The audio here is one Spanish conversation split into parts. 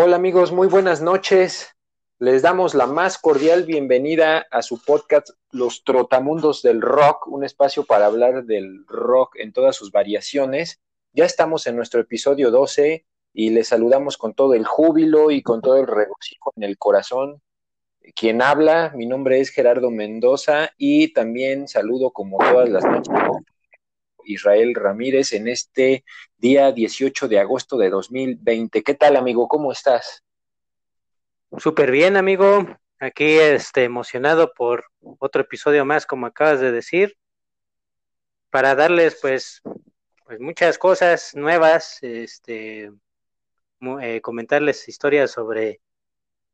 Hola amigos, muy buenas noches. Les damos la más cordial bienvenida a su podcast Los Trotamundos del Rock, un espacio para hablar del rock en todas sus variaciones. Ya estamos en nuestro episodio 12 y les saludamos con todo el júbilo y con todo el regocijo en el corazón. Quien habla, mi nombre es Gerardo Mendoza y también saludo como todas las noches Israel Ramírez en este día 18 de agosto de 2020. ¿Qué tal, amigo? ¿Cómo estás? Súper bien, amigo. Aquí este, emocionado por otro episodio más, como acabas de decir, para darles pues, pues muchas cosas nuevas, este, eh, comentarles historias sobre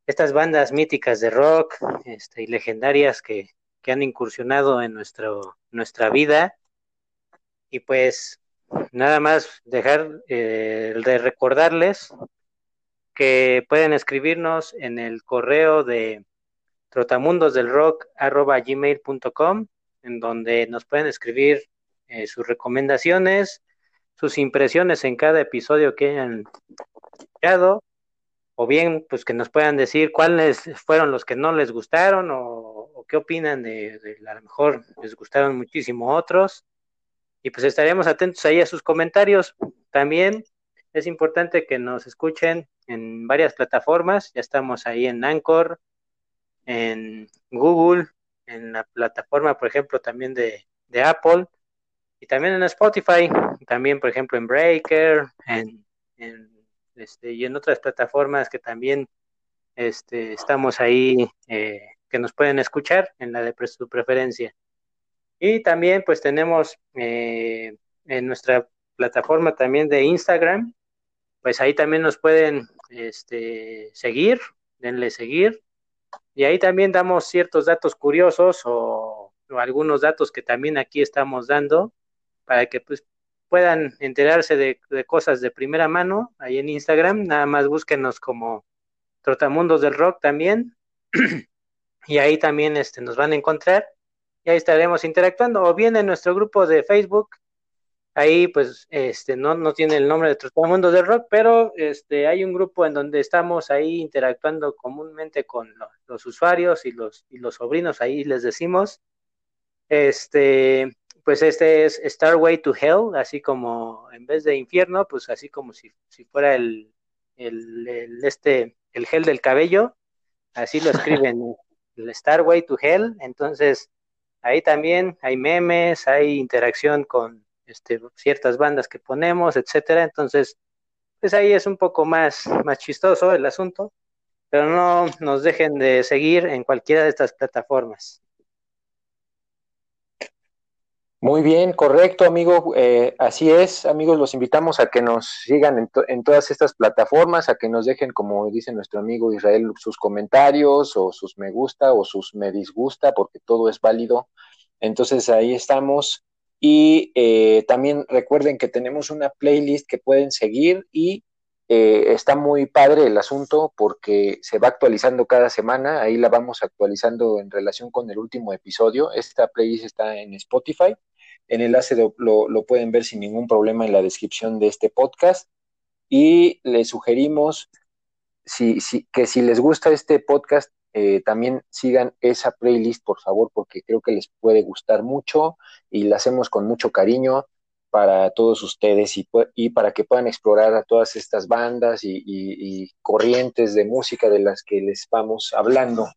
estas bandas míticas de rock este, y legendarias que, que han incursionado en nuestro, nuestra vida y pues nada más dejar eh, de recordarles que pueden escribirnos en el correo de trotamundosdelrock.gmail.com en donde nos pueden escribir eh, sus recomendaciones, sus impresiones en cada episodio que hayan escuchado, o bien pues que nos puedan decir cuáles fueron los que no les gustaron o, qué opinan de, de, a lo mejor les gustaron muchísimo otros y pues estaremos atentos ahí a sus comentarios. También es importante que nos escuchen en varias plataformas. Ya estamos ahí en Anchor, en Google, en la plataforma, por ejemplo, también de, Apple y también en Spotify, también, por ejemplo, en Breaker, en, este, y en otras plataformas que también este, estamos ahí, eh, que nos pueden escuchar en la de su preferencia. Y también pues tenemos eh, en nuestra plataforma también de Instagram, pues ahí también nos pueden este, seguir, denle seguir. Y ahí también damos ciertos datos curiosos o, algunos datos que también aquí estamos dando para que pues puedan enterarse de, de, cosas de primera mano ahí en Instagram. Nada más búsquenos como Trotamundos del Rock también. y ahí también este, nos van a encontrar y ahí estaremos interactuando, o bien en nuestro grupo de Facebook, ahí pues este no, no tiene el nombre de Mundo del Rock, pero este hay un grupo en donde estamos ahí interactuando comúnmente con los usuarios y los, y los sobrinos, ahí les decimos, este, pues este es Starway to Hell, así como en vez de infierno, pues así como si, si fuera el, el, el, este, el gel del cabello, así lo escriben, el Starway to Hell, entonces ahí también hay memes, hay interacción con este, ciertas bandas que ponemos, etcétera. Entonces, pues ahí es un poco más, más chistoso el asunto, pero no nos dejen de seguir en cualquiera de estas plataformas. Muy bien, correcto, amigo. Eh, así es, amigos, los invitamos a que nos sigan en, todas estas plataformas, a que nos dejen, como dice nuestro amigo Israel, sus comentarios o sus me gusta o sus me disgusta, porque todo es válido. Entonces ahí estamos. Y eh, también recuerden que tenemos una playlist que pueden seguir y eh, está muy padre el asunto porque se va actualizando cada semana. Ahí la vamos actualizando en relación con el último episodio. Esta playlist está en Spotify el enlace lo, pueden ver sin ningún problema en la descripción de este podcast. Y les sugerimos que si les gusta este podcast, eh, también sigan esa playlist, por favor, porque creo que les puede gustar mucho y la hacemos con mucho cariño para todos ustedes y, y para que puedan explorar a todas estas bandas y, y, corrientes de música de las que les vamos hablando.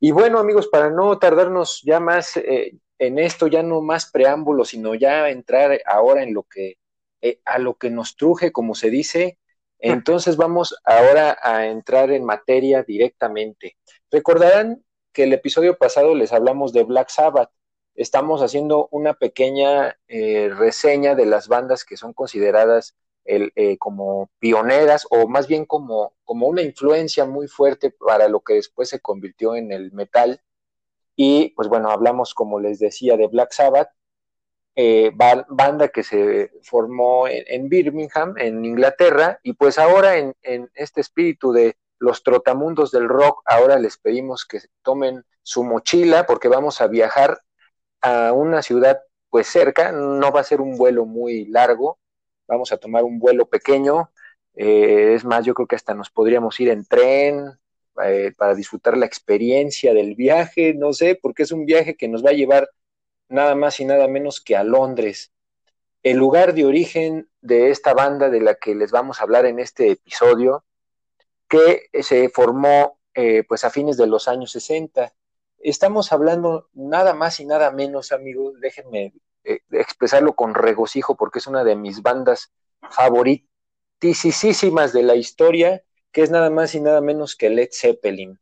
Y bueno, amigos, para no tardarnos ya más, eh, en esto ya no más preámbulo, sino ya entrar ahora en lo que, eh, a lo que nos truje, como se dice. Entonces vamos ahora a entrar en materia directamente. Recordarán que el episodio pasado les hablamos de Black Sabbath. Estamos haciendo una pequeña eh, reseña de las bandas que son consideradas el, eh, como pioneras o más bien como, como una influencia muy fuerte para lo que después se convirtió en el metal y pues bueno, hablamos, como les decía, de Black Sabbath, eh, banda que se formó en, Birmingham, en Inglaterra, y pues ahora en, este espíritu de los trotamundos del rock, ahora les pedimos que tomen su mochila porque vamos a viajar a una ciudad pues cerca, no va a ser un vuelo muy largo, vamos a tomar un vuelo pequeño. Eh, es más, yo creo que hasta nos podríamos ir en tren eh, para disfrutar la experiencia del viaje, no sé, porque es un viaje que nos va a llevar nada más y nada menos que a Londres. El lugar de origen de esta banda de la que les vamos a hablar en este episodio, que se formó eh, pues a fines de los años 60. Estamos hablando nada más y nada menos, amigos, déjenme expresarlo con regocijo porque es una de mis bandas favoritas de la historia, que es nada más y nada menos que Led Zeppelin.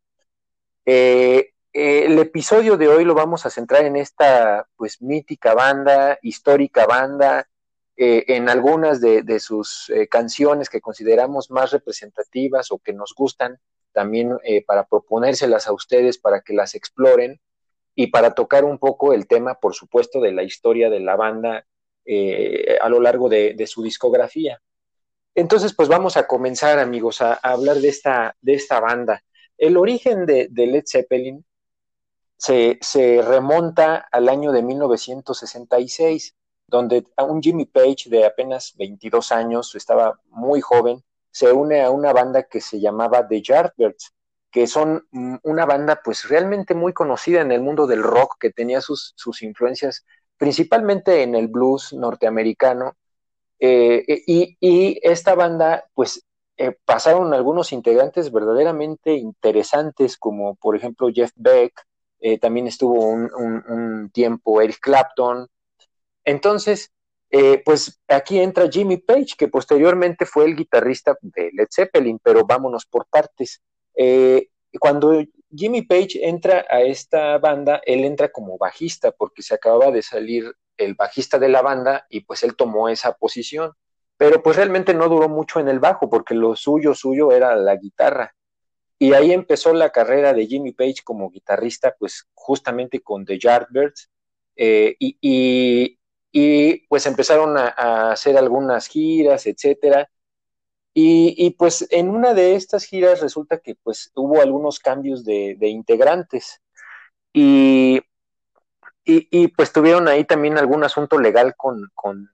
Eh, eh, el episodio de hoy lo vamos a centrar en esta pues mítica banda, histórica banda, eh, en algunas de, sus canciones que consideramos más representativas o que nos gustan, también para proponérselas a ustedes para que las exploren y para tocar un poco el tema, por supuesto, de la historia de la banda a lo largo de su discografía. Entonces, pues vamos a comenzar, amigos, a, hablar de esta, de esta banda. El origen de, Led Zeppelin se, remonta al año de 1966, donde un Jimmy Page de apenas 22 años, estaba muy joven, se une a una banda que se llamaba The Yardbirds, que son una banda pues realmente muy conocida en el mundo del rock, que tenía sus, sus influencias principalmente en el blues norteamericano eh, eh, y, esta banda, pues, eh, pasaron algunos integrantes verdaderamente interesantes, como por ejemplo Jeff Beck, también estuvo un, tiempo Eric Clapton. Entonces, pues aquí entra Jimmy Page, que posteriormente fue el guitarrista de Led Zeppelin, pero vámonos por partes. Cuando Jimmy Page entra a esta banda, él entra como bajista porque se acababa de salir el bajista de la banda y pues él tomó esa posición. Pero pues realmente no duró mucho en el bajo porque lo suyo, suyo era la guitarra. Y ahí empezó la carrera de Jimmy Page como guitarrista, pues justamente con The Yardbirds. Eh, y, pues empezaron a, hacer algunas giras, etcétera. Y, pues en una de estas giras resulta que pues hubo algunos cambios de, integrantes. Y y, pues tuvieron ahí también algún asunto legal con, con,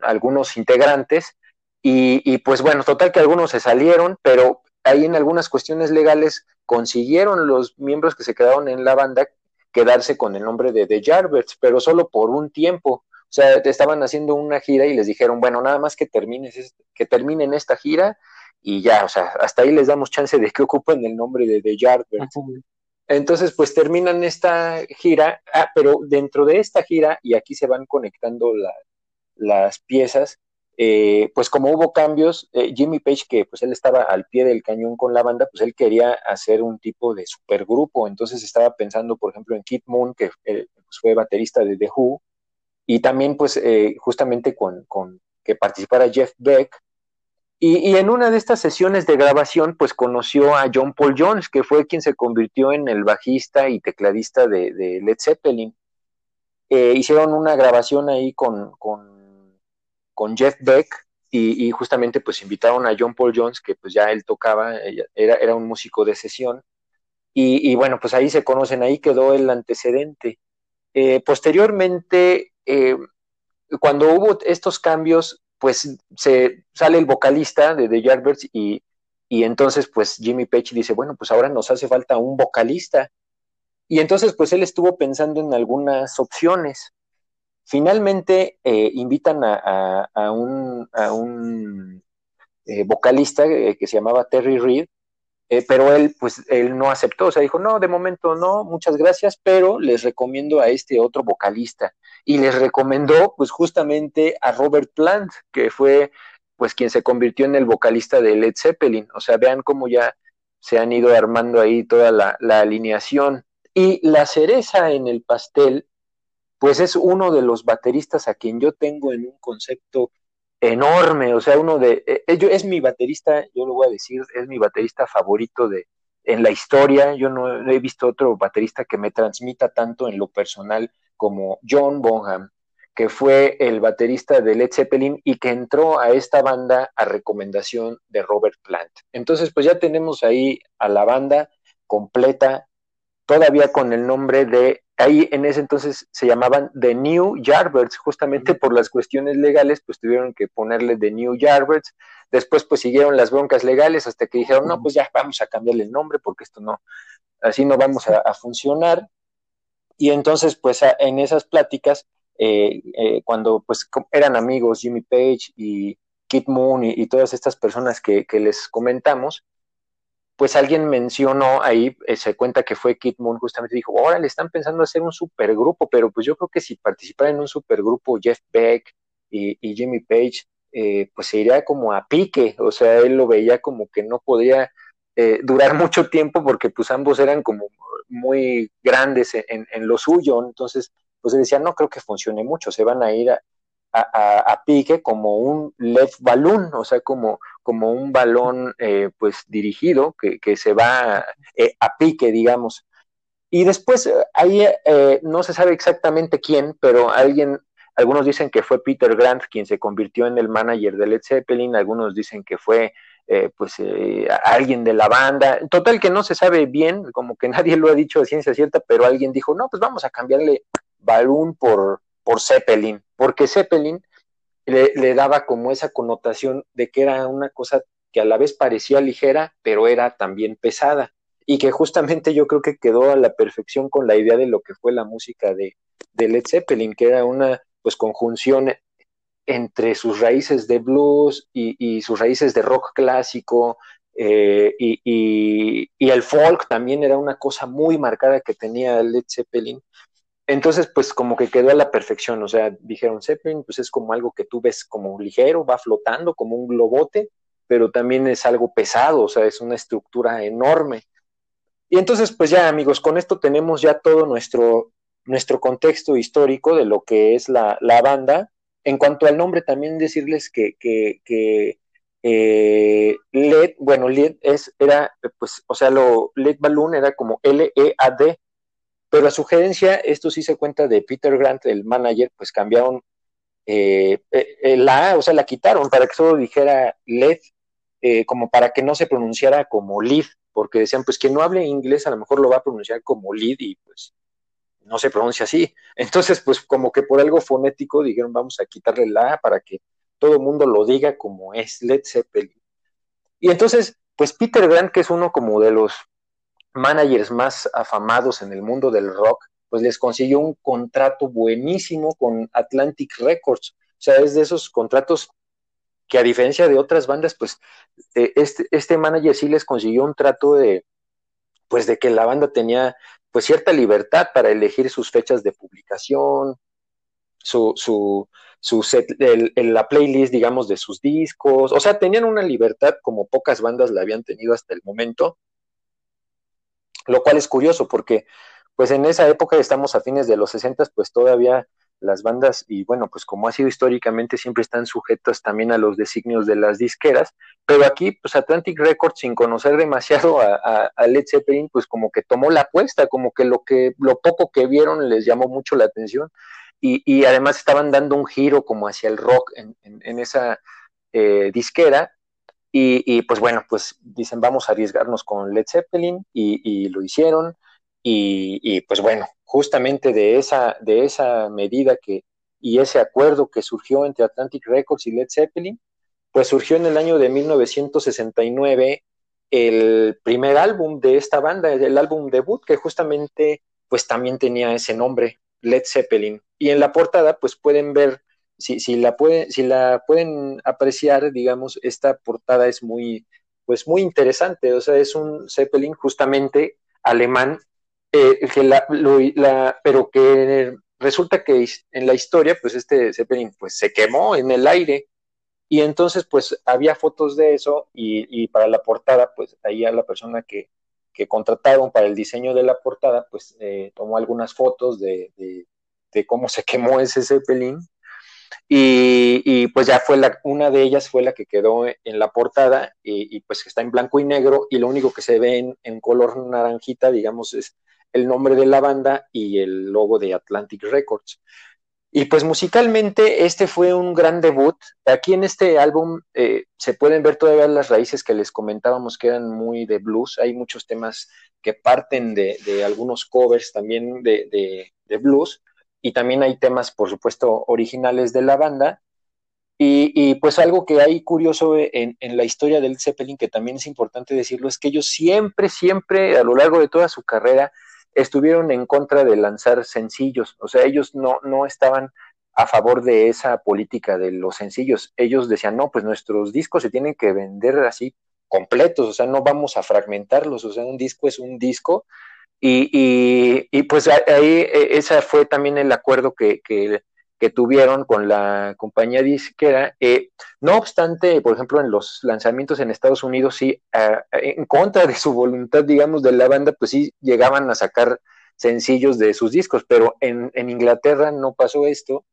algunos integrantes. Y, pues bueno, total que algunos se salieron, pero ahí en algunas cuestiones legales consiguieron los miembros que se quedaron en la banda quedarse con el nombre de The Jarberts, pero solo por un tiempo. O sea, estaban haciendo una gira y les dijeron, bueno, nada más que termines, que terminen esta gira y ya, o sea, hasta ahí les damos chance de que ocupen el nombre de The Jarberts. Entonces, pues terminan esta gira, ah, pero dentro de esta gira, y aquí se van conectando las piezas, eh, pues como hubo cambios, eh, Jimmy Page, que pues él estaba al pie del cañón con la banda, pues él quería hacer un tipo de supergrupo, entonces estaba pensando, por ejemplo, en Kid Moon, que eh, pues, fue baterista de The Who, y también pues justamente con, con que participara Jeff Beck, y, en una de estas sesiones de grabación, pues conoció a John Paul Jones, que fue quien se convirtió en el bajista y tecladista de, Led Zeppelin. Eh, hicieron una grabación ahí con, con, Jeff Beck y, justamente pues invitaron a John Paul Jones, que pues ya él tocaba, era, era un músico de sesión. Y, bueno, pues ahí se conocen, ahí quedó el antecedente. Eh, posteriormente, eh, cuando hubo estos cambios, pues se sale el vocalista de The Yardbirds y, y entonces pues Jimmy Page dice, bueno, pues ahora nos hace falta un vocalista. Y entonces pues él estuvo pensando en algunas opciones. Finalmente eh, invitan a, un, a un eh, vocalista que se llamaba Terry Reed, pero él pues él no aceptó, o sea, dijo, no, de momento no, muchas gracias, pero les recomiendo a este otro vocalista y les recomendó pues justamente a Robert Plant, que fue pues quien se convirtió en el vocalista de Led Zeppelin. O sea, vean cómo ya se han ido armando ahí toda la, alineación. Y la cereza en el pastel, pues es uno de los bateristas a quien yo tengo en un concepto enorme, o sea, uno de, eh, eh, es mi baterista, yo lo voy a decir, es mi baterista favorito de, en la historia, yo no he visto otro baterista que me transmita tanto en lo personal como John Bonham, que fue el baterista de Led Zeppelin y que entró a esta banda a recomendación de Robert Plant. Entonces, pues ya tenemos ahí a la banda completa todavía con el nombre de, ahí en ese entonces se llamaban The New Yardbirds, justamente por las cuestiones legales, pues tuvieron que ponerle The New Yardbirds, después pues siguieron las broncas legales hasta que dijeron, no, pues ya vamos a cambiarle el nombre porque esto no, así no vamos a, funcionar. Y entonces pues en esas pláticas, eh, eh, cuando pues eran amigos Jimmy Page y Kit Moon y, todas estas personas que, que les comentamos, pues alguien mencionó ahí, eh, se cuenta que fue Kit Moon, justamente dijo, ahora le están pensando hacer un supergrupo, pero pues yo creo que si participara en un supergrupo Jeff Beck y, Jimmy Page, eh, pues se iría como a pique, o sea, él lo veía como que no podría eh, durar mucho tiempo porque pues ambos eran como muy grandes en, en, lo suyo, entonces pues decía, no creo que funcione mucho, se van a ir a, a, pique como un LED balloon, o sea, como, como un balón eh, pues dirigido que, que se va eh, a pique, digamos. Y después eh, ahí no se sabe exactamente quién, pero alguien, algunos dicen que fue Peter Grant quien se convirtió en el manager de Led Zeppelin, algunos dicen que fue pues alguien de la banda, total que no se sabe bien, como que nadie lo ha dicho de ciencia cierta, pero alguien dijo, no, pues vamos a cambiarle balloon por, por Zeppelin, porque Zeppelin le, daba como esa connotación de que era una cosa que a la vez parecía ligera, pero era también pesada, y que justamente yo creo que quedó a la perfección con la idea de lo que fue la música de, de Led Zeppelin, que era una pues conjunción entre sus raíces de blues y, sus raíces de rock clásico, eh, y, y, el folk también era una cosa muy marcada que tenía Led Zeppelin, entonces, pues como que quedó a la perfección, o sea, dijeron Zeppelin, pues es como algo que tú ves como ligero, va flotando como un globote, pero también es algo pesado, o sea, es una estructura enorme. Y entonces, pues ya amigos, con esto tenemos ya todo nuestro, nuestro contexto histórico de lo que es la, banda. En cuanto al nombre, también decirles que, que, eh, LED, bueno, LED es, era, pues, o sea, lo LED Balloon era como L-E-A-D, pero a sugerencia, esto sí se cuenta de Peter Grant, el manager, pues cambiaron eh, eh, la A, o sea, la quitaron para que solo dijera LED, eh, como para que no se pronunciara como lead, porque decían, pues quien no hable inglés a lo mejor lo va a pronunciar como lead y pues no se pronuncia así. Entonces, pues como que por algo fonético dijeron, vamos a quitarle la A para que todo el mundo lo diga como es Led Zeppelin. Y entonces, pues Peter Grant, que es uno como de los managers más afamados en el mundo del rock, pues les consiguió un contrato buenísimo con Atlantic Records. O sea, es de esos contratos que a diferencia de otras bandas, pues eh, este, este manager sí les consiguió un trato de, pues de que la banda tenía pues cierta libertad para elegir sus fechas de publicación, su, su, su set, la playlist, digamos, de sus discos. O sea, tenían una libertad como pocas bandas la habían tenido hasta el momento lo cual es curioso porque pues en esa época estamos a fines de los 60, pues todavía las bandas, y bueno, pues como ha sido históricamente, siempre están sujetas también a los designios de las disqueras, pero aquí, pues Atlantic Records, sin conocer demasiado a, Led Zeppelin, pues como que tomó la apuesta, como que lo que, lo poco que vieron les llamó mucho la atención, y, además estaban dando un giro como hacia el rock en, esa eh, disquera, y, pues bueno, pues dicen, vamos a arriesgarnos con Led Zeppelin y, lo hicieron. Y, pues bueno, justamente de esa, de esa medida que, y ese acuerdo que surgió entre Atlantic Records y Led Zeppelin, pues surgió en el año de 1969 el primer álbum de esta banda, el álbum debut, que justamente pues también tenía ese nombre, Led Zeppelin. Y en la portada pues pueden ver si, si, la pueden, si la pueden apreciar, digamos, esta portada es muy, pues muy interesante, o sea, es un Zeppelin justamente alemán, eh, que la, la, pero que resulta que en la historia, pues este Zeppelin pues se quemó en el aire, y entonces pues había fotos de eso, y, y para la portada, pues ahí a la persona que, que contrataron para el diseño de la portada, pues eh, tomó algunas fotos de, de, cómo se quemó ese Zeppelin. Y, pues ya fue la, una de ellas fue la que quedó en la portada y, pues está en blanco y negro y lo único que se ve en, color naranjita, digamos, es el nombre de la banda y el logo de Atlantic Records. Y pues musicalmente este fue un gran debut. Aquí en este álbum eh, se pueden ver todavía las raíces que les comentábamos que eran muy de blues. Hay muchos temas que parten de, algunos covers también de, blues, y también hay temas, por supuesto, originales de la banda. Y, pues algo que hay curioso en, en, la historia del Zeppelin, que también es importante decirlo, es que ellos siempre, siempre, a lo largo de toda su carrera, estuvieron en contra de lanzar sencillos. O sea, ellos no, no estaban a favor de esa política de los sencillos. Ellos decían, no, pues nuestros discos se tienen que vender así completos, o sea, no vamos a fragmentarlos, o sea, un disco es un disco. Y, y, pues ahí e, ese fue también el acuerdo que, que, tuvieron con la compañía disquera. Eh, no obstante, por ejemplo, en los lanzamientos en Estados Unidos, sí, en contra de su voluntad, digamos, de la banda, pues sí llegaban a sacar sencillos de sus discos, pero en, en Inglaterra no pasó esto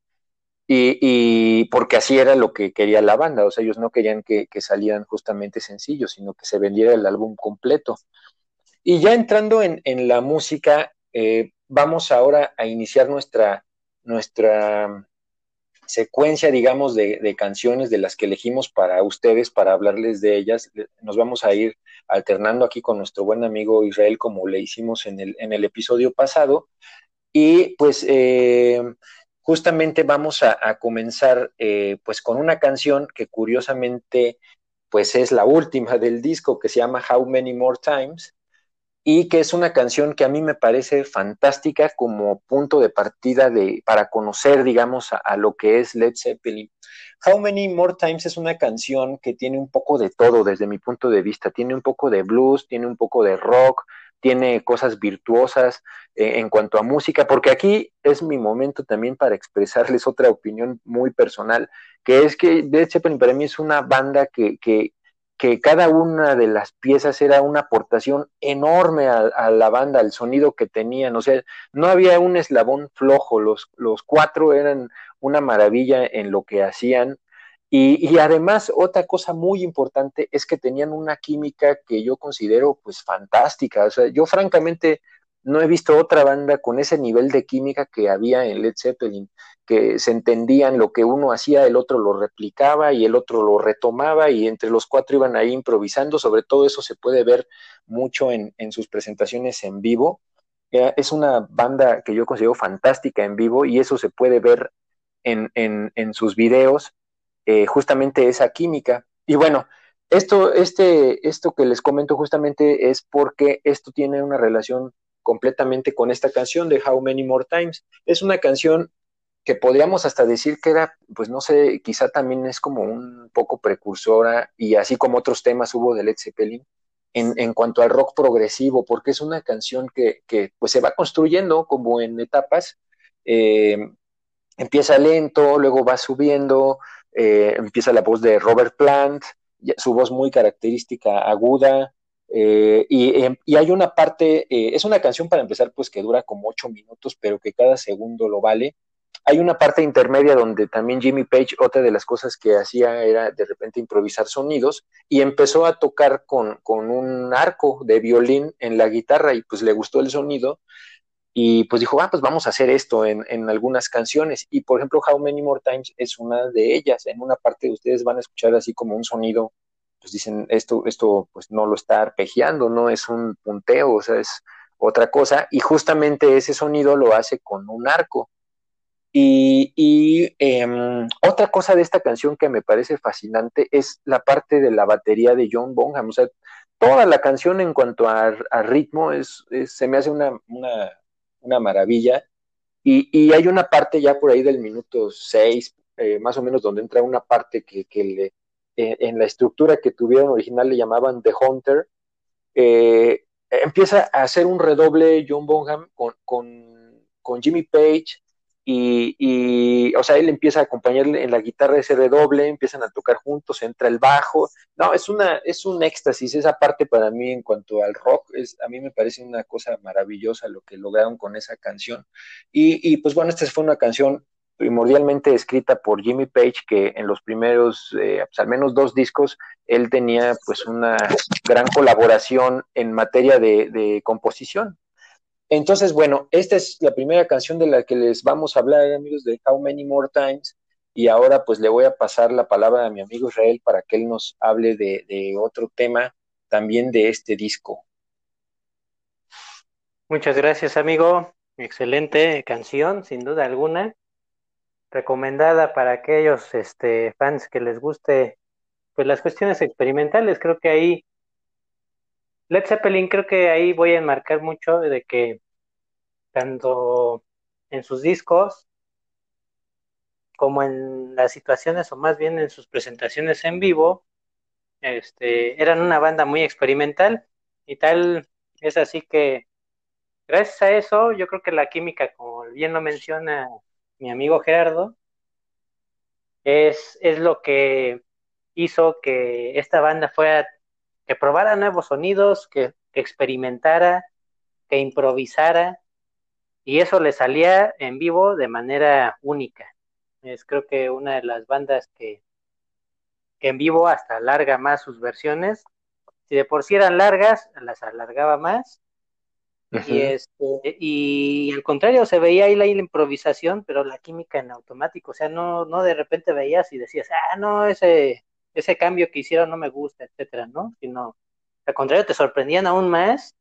y, porque así era lo que quería la banda, o sea, ellos no querían que, salieran justamente sencillos, sino que se vendiera el álbum completo. Y ya entrando en, la música, eh, vamos ahora a iniciar nuestra, nuestra secuencia, digamos, de, canciones de las que elegimos para ustedes, para hablarles de ellas. Nos vamos a ir alternando aquí con nuestro buen amigo Israel, como le hicimos en el, episodio pasado. Y pues eh, justamente vamos a, comenzar eh, pues con una canción que curiosamente pues es la última del disco que se llama How Many More Times y que es una canción que a mí me parece fantástica como punto de partida de, para conocer, digamos, a, lo que es Led Zeppelin. How Many More Times es una canción que tiene un poco de todo desde mi punto de vista. Tiene un poco de blues, tiene un poco de rock, tiene cosas virtuosas eh, en cuanto a música, porque aquí es mi momento también para expresarles otra opinión muy personal, que es que Led Zeppelin para mí es una banda que, que cada una de las piezas era una aportación enorme a, la banda, al sonido que tenían, o sea, no había un eslabón flojo, los, los cuatro eran una maravilla en lo que hacían, y, además, otra cosa muy importante es que tenían una química que yo considero pues fantástica. O sea, yo francamente no he visto otra banda con ese nivel de química que había en Led Zeppelin, que se entendían lo que uno hacía, el otro lo replicaba y el otro lo retomaba y entre los cuatro iban ahí improvisando. Sobre todo eso se puede ver mucho en, en sus presentaciones en vivo. Es una banda que yo considero fantástica en vivo y eso se puede ver en, en, en sus videos eh, justamente esa química. Y bueno, esto, este, esto que les comento justamente es porque esto tiene una relación completamente con esta canción de How Many More Times. Es una canción que podríamos hasta decir que era, pues no sé, quizá también es como un poco precursora y así como otros temas hubo de Led Zeppelin en, en cuanto al rock progresivo, porque es una canción que, que pues se va construyendo como en etapas, eh, empieza lento, luego va subiendo, eh, empieza la voz de Robert Plant, su voz muy característica, aguda, eh, em, y, hay una parte, eh, es una canción para empezar, pues que dura como ocho minutos, pero que cada segundo lo vale. Hay una parte intermedia donde también Jimmy Page, otra de las cosas que hacía era de repente improvisar sonidos y empezó a tocar con, con un arco de violín en la guitarra y pues le gustó el sonido y pues dijo, ah, pues vamos a hacer esto en, en, algunas canciones. Y por ejemplo, How Many More Times es una de ellas. En una parte ustedes van a escuchar así como un sonido, pues dicen, esto, esto pues no lo está arpegiando, no es un punteo, o sea, es otra cosa. Y justamente ese sonido lo hace con un arco. Y, y em, otra cosa de esta canción que me parece fascinante es la parte de la batería de John Bonham. O sea, toda la canción en cuanto a, ritmo es, se me hace una, una maravilla. Y, hay una parte ya por ahí del minuto 6, eh, más o menos, donde entra una parte que, le, en la estructura que tuvieron original le llamaban The Hunter, eh, empieza a hacer un redoble John Bonham con, con, Jimmy Page y, o sea, él empieza a acompañarle en la guitarra ese redoble, empiezan a tocar juntos, entra el bajo, no, es una, es un éxtasis, esa parte para mí en cuanto al rock, es, a mí me parece una cosa maravillosa lo que lograron con esa canción, y, pues bueno, esta fue una canción primordialmente escrita por Jimmy Page, que en los primeros, eh, pues al menos dos discos, él tenía pues una gran colaboración en materia de composición. Entonces, bueno, esta es la primera canción de la que les vamos a hablar, amigos, de How Many More Times. Y ahora pues le voy a pasar la palabra a mi amigo Israel para que él nos hable de, otro tema también de este disco. Muchas gracias, amigo. Excelente canción, sin duda alguna. Recomendada para aquellos este, fans que les guste pues las cuestiones experimentales. Creo que ahí Led Zeppelin, creo que ahí voy a enmarcar mucho de que tanto en sus discos como en las situaciones o más bien en sus presentaciones en vivo, este, eran una banda muy experimental y tal es así que gracias a eso yo creo que la química, como bien lo menciona mi amigo Gerardo, es, es lo que hizo que esta banda fuera, que probara nuevos sonidos, que, experimentara, que improvisara, y eso le salía en vivo de manera única. Es creo que una de las bandas que, que en vivo hasta alarga más sus versiones. Si de por sí eran largas, las alargaba más. Y este, y al contrario, se veía ahí la, improvisación, pero la química en automático. O sea, no, no de repente veías y decías, ah, no, ese, ese cambio que hicieron no me gusta, etcétera, ¿no? Sino, al contrario, te sorprendían aún más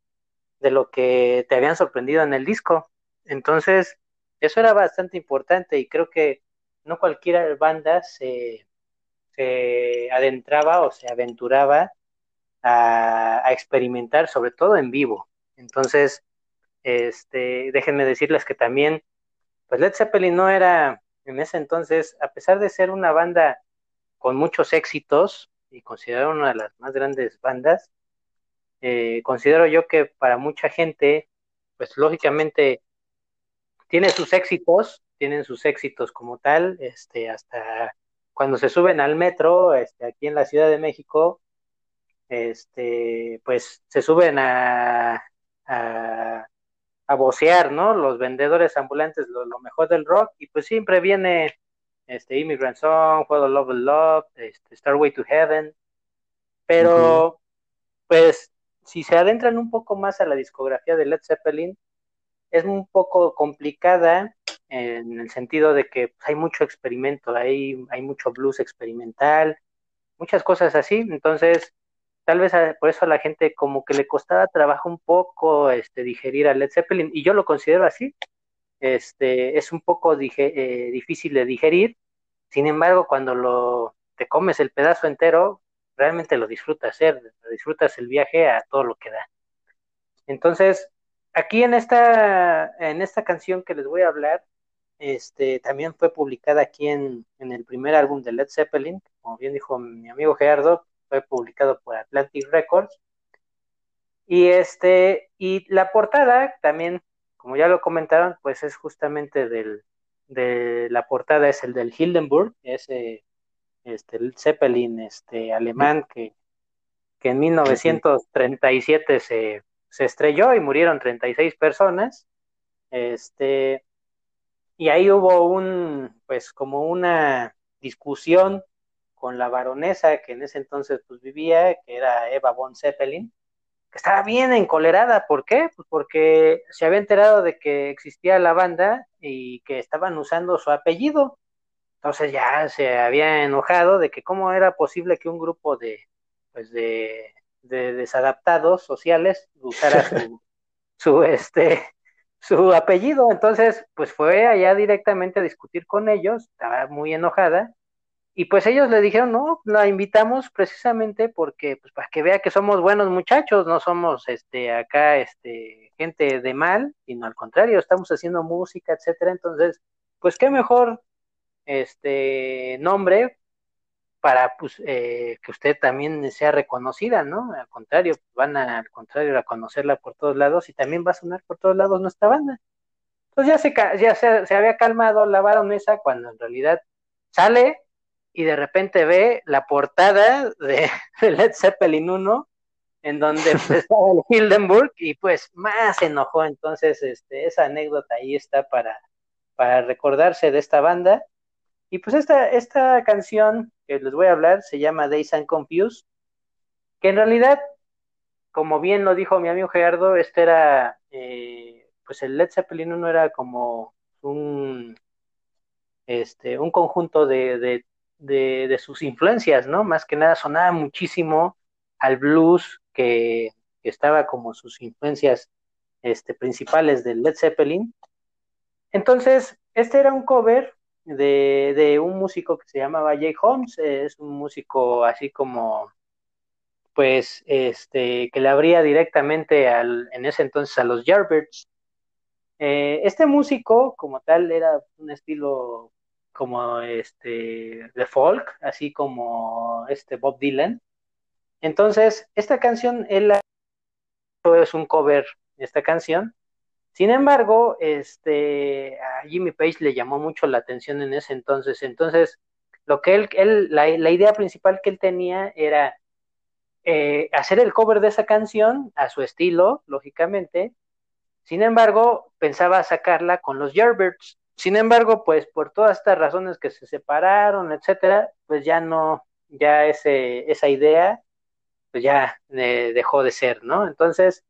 de lo que te habían sorprendido en el disco. Entonces, eso era bastante importante y creo que no cualquier banda se, se adentraba o se aventuraba a, experimentar, sobre todo en vivo. Entonces, este, déjenme decirles que también, pues Led Zeppelin no era en ese entonces, a pesar de ser una banda con muchos éxitos y considerado una de las más grandes bandas, eh, considero yo que para mucha gente, pues lógicamente tiene sus éxitos, tienen sus éxitos como tal, este, hasta cuando se suben al metro, este, aquí en la Ciudad de México, este, pues se suben a, a, a vocear, ¿no? Los vendedores ambulantes, lo, mejor del rock, y pues siempre viene este Immigrant Song, What Love Love, este, Starway to Heaven, pero pues si se adentran un poco más a la discografía de Led Zeppelin, es un poco complicada en el sentido de que hay mucho experimento, hay, hay mucho blues experimental, muchas cosas así, entonces tal vez por eso a la gente como que le costaba trabajo un poco este, digerir a Led Zeppelin, y yo lo considero así, este, es un poco eh, difícil de digerir, sin embargo cuando lo, te comes el pedazo entero, realmente lo disfrutas, ¿eh? disfrutas el viaje a todo lo que da. Entonces, aquí en esta, en esta canción que les voy a hablar, este, también fue publicada aquí en, en el primer álbum de Led Zeppelin, como bien dijo mi amigo Gerardo, fue publicado por Atlantic Records. Y este, y la portada también, como ya lo comentaron, pues es justamente del, de la portada es el del Hildenburg, ese este el Zeppelin este alemán que, que en 1937 se, se estrelló y murieron 36 personas. Este, y ahí hubo un, pues como una discusión con la baronesa que en ese entonces pues vivía, que era Eva von Zeppelin, que estaba bien encolerada, ¿por qué? Pues porque se había enterado de que existía la banda y que estaban usando su apellido. Entonces ya se había enojado de que cómo era posible que un grupo de, pues de, de desadaptados sociales usara su, su, este, su apellido. Entonces, pues fue allá directamente a discutir con ellos, estaba muy enojada. Y pues ellos le dijeron, no, la invitamos precisamente porque, pues para que vea que somos buenos muchachos, no somos este acá este gente de mal, sino al contrario, estamos haciendo música, etcétera. Entonces, pues qué mejor este nombre para pues, eh, que usted también sea reconocida, ¿no? Al contrario, van a, al contrario a conocerla por todos lados y también va a sonar por todos lados nuestra banda. Entonces ya se, ya se, había calmado la baronesa cuando en realidad sale y de repente ve la portada de, Led Zeppelin 1 en donde estaba el Hildenburg y pues más se enojó. Entonces, este, esa anécdota ahí está para, para recordarse de esta banda. Y pues esta, esta canción que les voy a hablar se llama Days and Confused, que en realidad, como bien lo dijo mi amigo Gerardo, este era, eh, pues el Led Zeppelin 1 era como un, este, un conjunto de, de, sus influencias, ¿no? Más que nada sonaba muchísimo al blues que, estaba como sus influencias este, principales de Led Zeppelin. Entonces, este era un cover de, de un músico que se llamaba Jay Holmes, es un músico así como pues este que le abría directamente al, en ese entonces a los Yardbirds. Eh, este músico, como tal, era un estilo como este de folk, así como este Bob Dylan. Entonces, esta canción él es un cover de esta canción. Sin embargo, este a Jimmy Page le llamó mucho la atención en ese entonces. Entonces, lo que él, él la, la idea principal que él tenía era eh, hacer el cover de esa canción a su estilo, lógicamente. Sin embargo, pensaba sacarla con los Yardbirds. Sin embargo, pues por todas estas razones que se separaron, etcétera, pues ya no, ya ese, esa idea, pues ya eh, dejó de ser, ¿no? Entonces,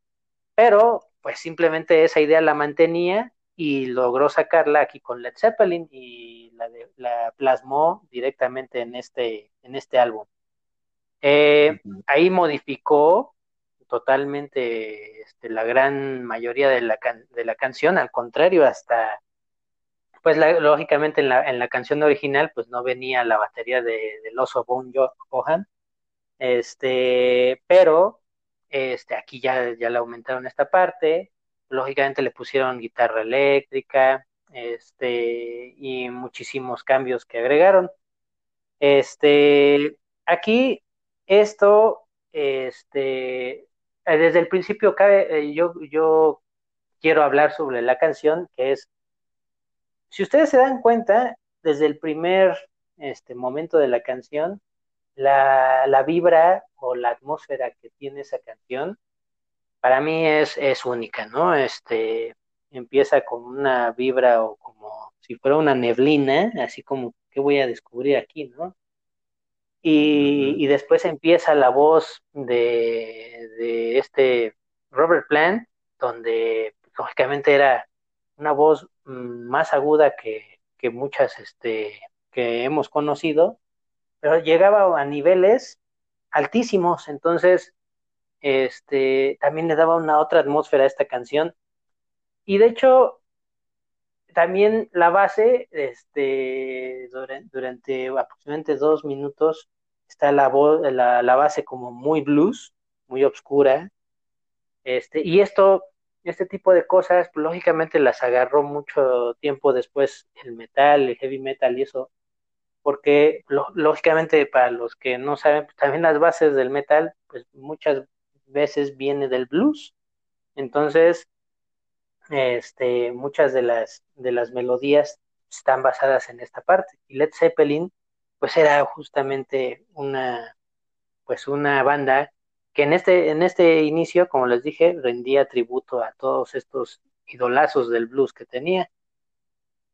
pero pues simplemente esa idea la mantenía y logró sacarla aquí con Led Zeppelin y la, la plasmó directamente en este, en este álbum. Eh, ahí modificó totalmente este, la gran mayoría de la, de la canción, al contrario, hasta, pues lógicamente en la, en la canción original, pues no venía la batería de, del oso Bon Johan, este, pero este, aquí ya, ya le aumentaron esta parte, lógicamente le pusieron guitarra eléctrica, este, y muchísimos cambios que agregaron. Este, aquí esto, este, eh, desde el principio eh, yo, yo quiero hablar sobre la canción, que es, si ustedes se dan cuenta, desde el primer este, momento de la canción, la, la vibra o la atmósfera que tiene esa canción, para mí es, es única, ¿no? Este, empieza con una vibra o como si fuera una neblina, así como, ¿qué voy a descubrir aquí, no? Y, después empieza la voz de, este Robert Plant, donde lógicamente era una voz más aguda que, que muchas este, que hemos conocido, pero llegaba a niveles altísimos, entonces este, también le daba una otra atmósfera a esta canción. Y de hecho, también la base, este, durante, aproximadamente dos minutos, está la, voz, la, la, base como muy blues, muy oscura. Este, y esto, este tipo de cosas, pues, lógicamente las agarró mucho tiempo después el metal, el heavy metal y eso, porque lógicamente para los que no saben, pues, también las bases del metal, pues muchas veces viene del blues. Entonces, este, muchas de las, de las melodías están basadas en esta parte. Y Led Zeppelin, pues era justamente una, pues una banda que en este, en este inicio, como les dije, rendía tributo a todos estos idolazos del blues que tenía.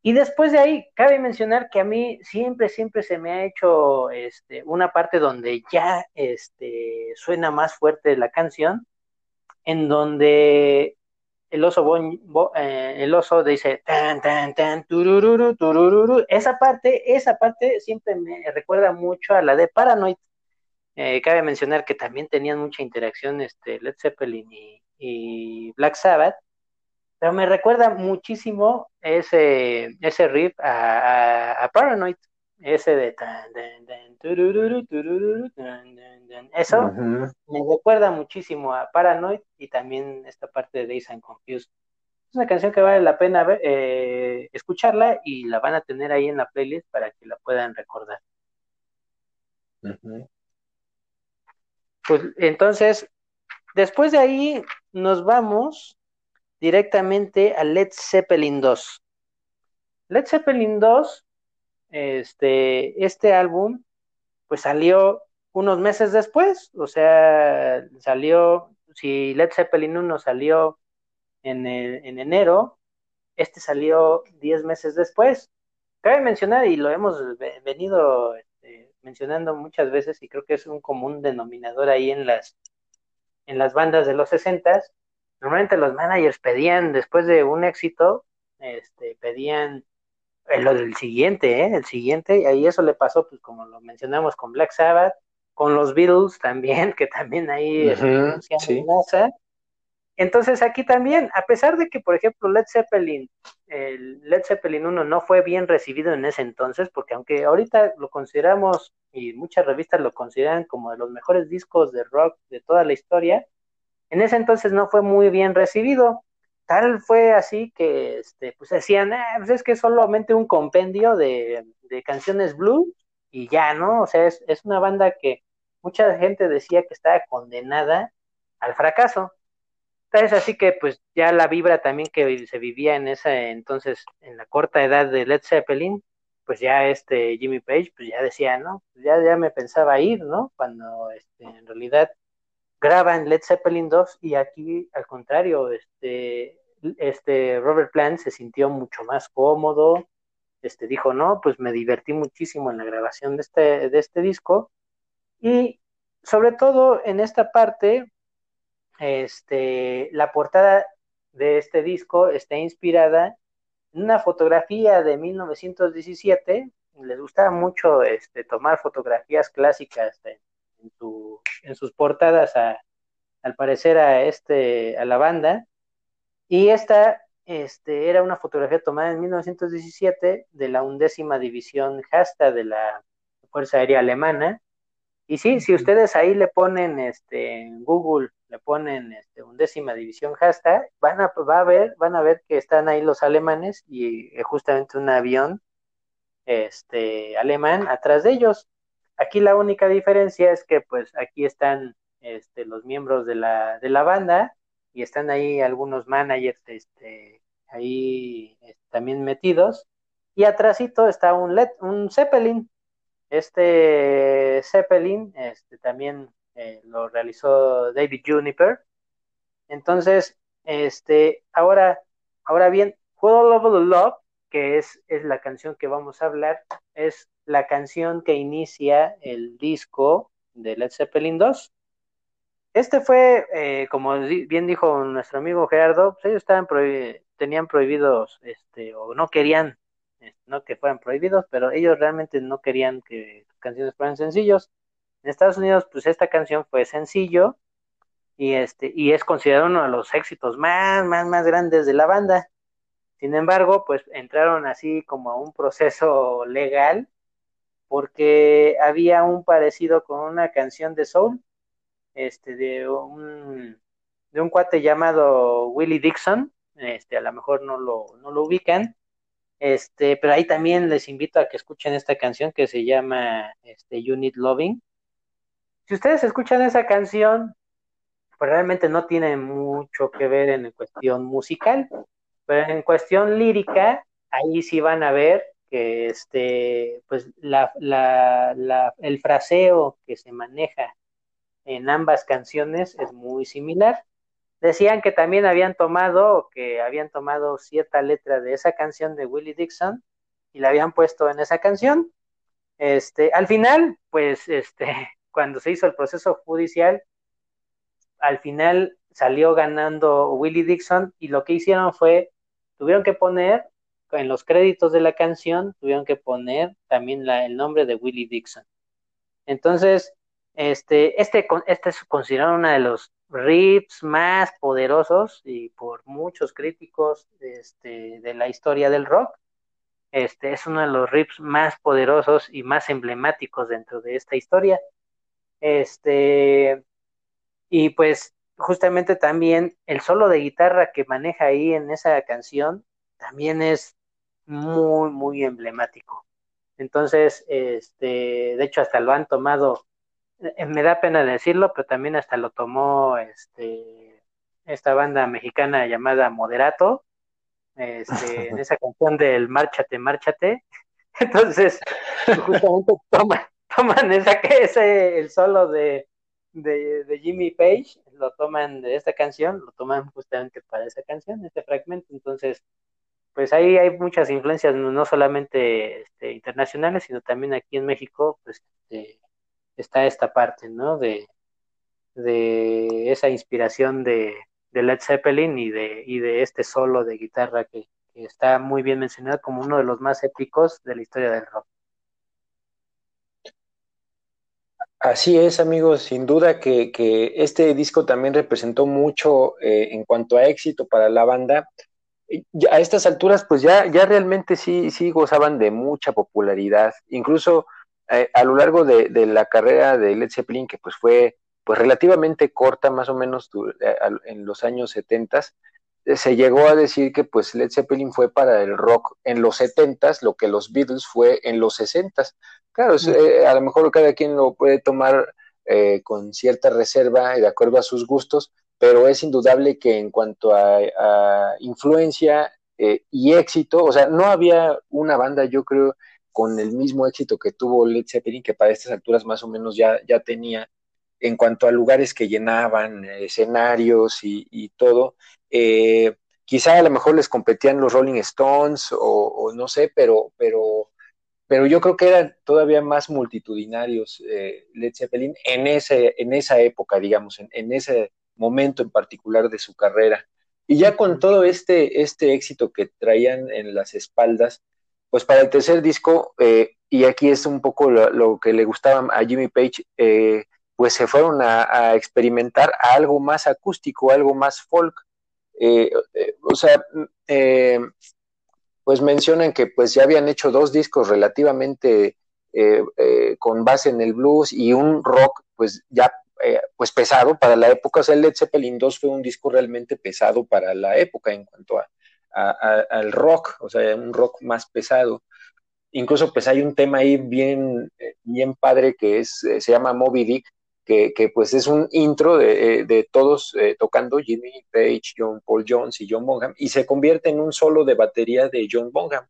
Y después de ahí, cabe mencionar que a mí siempre, siempre se me ha hecho este, una parte donde ya este, suena más fuerte la canción, en donde el oso, eh, el oso dice tan, tan, tan, turururu, turururu. Esa parte, esa parte siempre me recuerda mucho a la de Paranoid. Eh, cabe mencionar que también tenían mucha interacción este, Led Zeppelin y, Black Sabbath, pero me recuerda muchísimo ese, ese riff a, Paranoid, ese de tan, tan, tan, turururu, turururu, tan, eso me recuerda muchísimo a Paranoid y también esta parte de Days and Confused. Es una canción que vale la pena eh, escucharla y la van a tener ahí en la playlist para que la puedan recordar. Pues entonces, después de ahí nos vamos directamente a Led Zeppelin 2. Led Zeppelin 2, este, este álbum, pues salió unos meses después, o sea, salió, si Led Zeppelin 1 salió en, en enero, este salió 10 meses después. Cabe mencionar, y lo hemos venido mencionando muchas veces, y creo que es un común denominador ahí en las, en las bandas de los 60 normalmente los managers pedían, después de un éxito, este, pedían lo del siguiente, ¿eh? el siguiente, y ahí eso le pasó, pues como lo mencionamos con Black Sabbath, con los Beatles también, que también ahí uh Entonces aquí también, a pesar de que, por ejemplo, Led Zeppelin, el Led Zeppelin 1 no fue bien recibido en ese entonces, porque aunque ahorita lo consideramos y muchas revistas lo consideran como de los mejores discos de rock de toda la historia, en ese entonces no fue muy bien recibido. Tal fue así que, este, pues decían, ah, pues es que es solamente un compendio de, de canciones blues y ya, ¿no? O sea, es, es una banda que mucha gente decía que estaba condenada al fracaso es así que pues ya la vibra también que se vivía en ese entonces, en la corta edad de Led Zeppelin, pues ya este Jimmy Page, pues ya decía, ¿no? Pues ya, ya me pensaba ir, ¿no? Cuando este, en realidad graban Led Zeppelin 2 y aquí al contrario, este, este Robert Plant se sintió mucho más cómodo, este dijo, no, pues me divertí muchísimo en la grabación de este, de este disco y sobre todo en esta parte este, la portada de este disco está inspirada en una fotografía de 1917. Les gustaba mucho este, tomar fotografías clásicas en, en sus portadas, al parecer a, este, a la banda. Y esta este, era una fotografía tomada en 1917 de la undécima división Hasta de la Fuerza Aérea Alemana. Y sí, si ustedes ahí le ponen este, en Google le ponen este, undécima división hashtag, van a, va a ver, van a ver que están ahí los alemanes y eh, justamente un avión este, alemán atrás de ellos. Aquí la única diferencia es que pues aquí están este, los miembros de la, de la banda y están ahí algunos managers este, ahí este, también metidos y atrásito está un, un Zeppelin. Este Zeppelin este, también eh, lo realizó David Juniper. Entonces, este, ahora, ahora bien, All Over the Love, que es, es la canción que vamos a hablar, es la canción que inicia el disco de Led Zeppelin 2. Este fue, eh, como bien dijo nuestro amigo Gerardo, pues ellos estaban tenían prohibidos, este, o no querían, no que fueran prohibidos, pero ellos realmente no querían que canciones fueran sencillos. En Estados Unidos, pues esta canción fue sencillo y este y es considerado uno de los éxitos más, más, más grandes de la banda. Sin embargo, pues entraron así como a un proceso legal porque había un parecido con una canción de soul, este de un de un cuate llamado Willie Dixon, este a lo mejor no lo no lo ubican, este, pero ahí también les invito a que escuchen esta canción que se llama este You Need Loving si ustedes escuchan esa canción, pues realmente no tiene mucho que ver en cuestión musical, pero en cuestión lírica, ahí sí van a ver que este, pues la, la, el fraseo que se maneja en ambas canciones es muy similar. Decían que también habían tomado, que habían tomado cierta letra de esa canción de Willie Dixon y la habían puesto en esa canción. Este, al final, pues, este, cuando se hizo el proceso judicial, al final salió ganando Willie Dixon y lo que hicieron fue, tuvieron que poner en los créditos de la canción, tuvieron que poner también la, el nombre de Willie Dixon. Entonces, este, este, este es considerado uno de los riffs más poderosos y por muchos críticos este, de la historia del rock. Este es uno de los riffs más poderosos y más emblemáticos dentro de esta historia. Este, y pues justamente también el solo de guitarra que maneja ahí en esa canción también es muy, muy emblemático. Entonces, este, de hecho, hasta lo han tomado, me da pena decirlo, pero también hasta lo tomó este, esta banda mexicana llamada Moderato, este, en esa canción del Márchate, Márchate. Entonces, justamente toma, toman esa, ese, el solo de, de, Jimmy Page, lo toman de esta canción, lo toman justamente para esa canción, este fragmento. Entonces, pues ahí hay muchas influencias, no solamente este, internacionales, sino también aquí en México, pues este, está esta parte, ¿no? De, de esa inspiración de, de, Led Zeppelin y de, y de este solo de guitarra que, que está muy bien mencionado como uno de los más épicos de la historia del rock. Así es, amigos, sin duda que, este disco también representó mucho eh, en cuanto a éxito para la banda. A estas alturas, pues ya, ya realmente sí, sí gozaban de mucha popularidad. Incluso eh, a lo largo de, la carrera de Led Zeppelin, que pues fue pues relativamente corta, más o menos eh, en los años 70, se llegó a decir que pues Led Zeppelin fue para el rock en los 70 lo que los Beatles fue en los 60 Claro, eh, a lo mejor cada quien lo puede tomar eh, con cierta reserva y de acuerdo a sus gustos, pero es indudable que en cuanto a, influencia eh, y éxito, o sea, no había una banda, yo creo, con el mismo éxito que tuvo Led Zeppelin, que para estas alturas más o menos ya, ya tenía, en cuanto a lugares que llenaban, escenarios y, todo. quizá a lo mejor les competían los Rolling Stones o, o no sé, pero, pero pero yo creo que eran todavía más multitudinarios eh, Led Zeppelin en, ese, en esa época, digamos, en, ese momento en particular de su carrera. Y ya con todo este, este éxito que traían en las espaldas, pues para el tercer disco, eh, y aquí es un poco lo, que le gustaba a Jimmy Page, eh, pues se fueron a, experimentar algo más acústico, algo más folk. o sea, pues mencionan que pues ya habían hecho dos discos relativamente eh, eh, con base en el blues y un rock pues ya eh, pues pesado para la época, o sea, Led Zeppelin 2 fue un disco realmente pesado para la época en cuanto a, al rock, o sea, un rock más pesado. Incluso pues hay un tema ahí bien, bien padre que es, se llama Moby Dick, que, pues es un intro de, eh, de todos eh, tocando Jimmy Page, John Paul Jones y John Bonham, y se convierte en un solo de batería de John Bonham.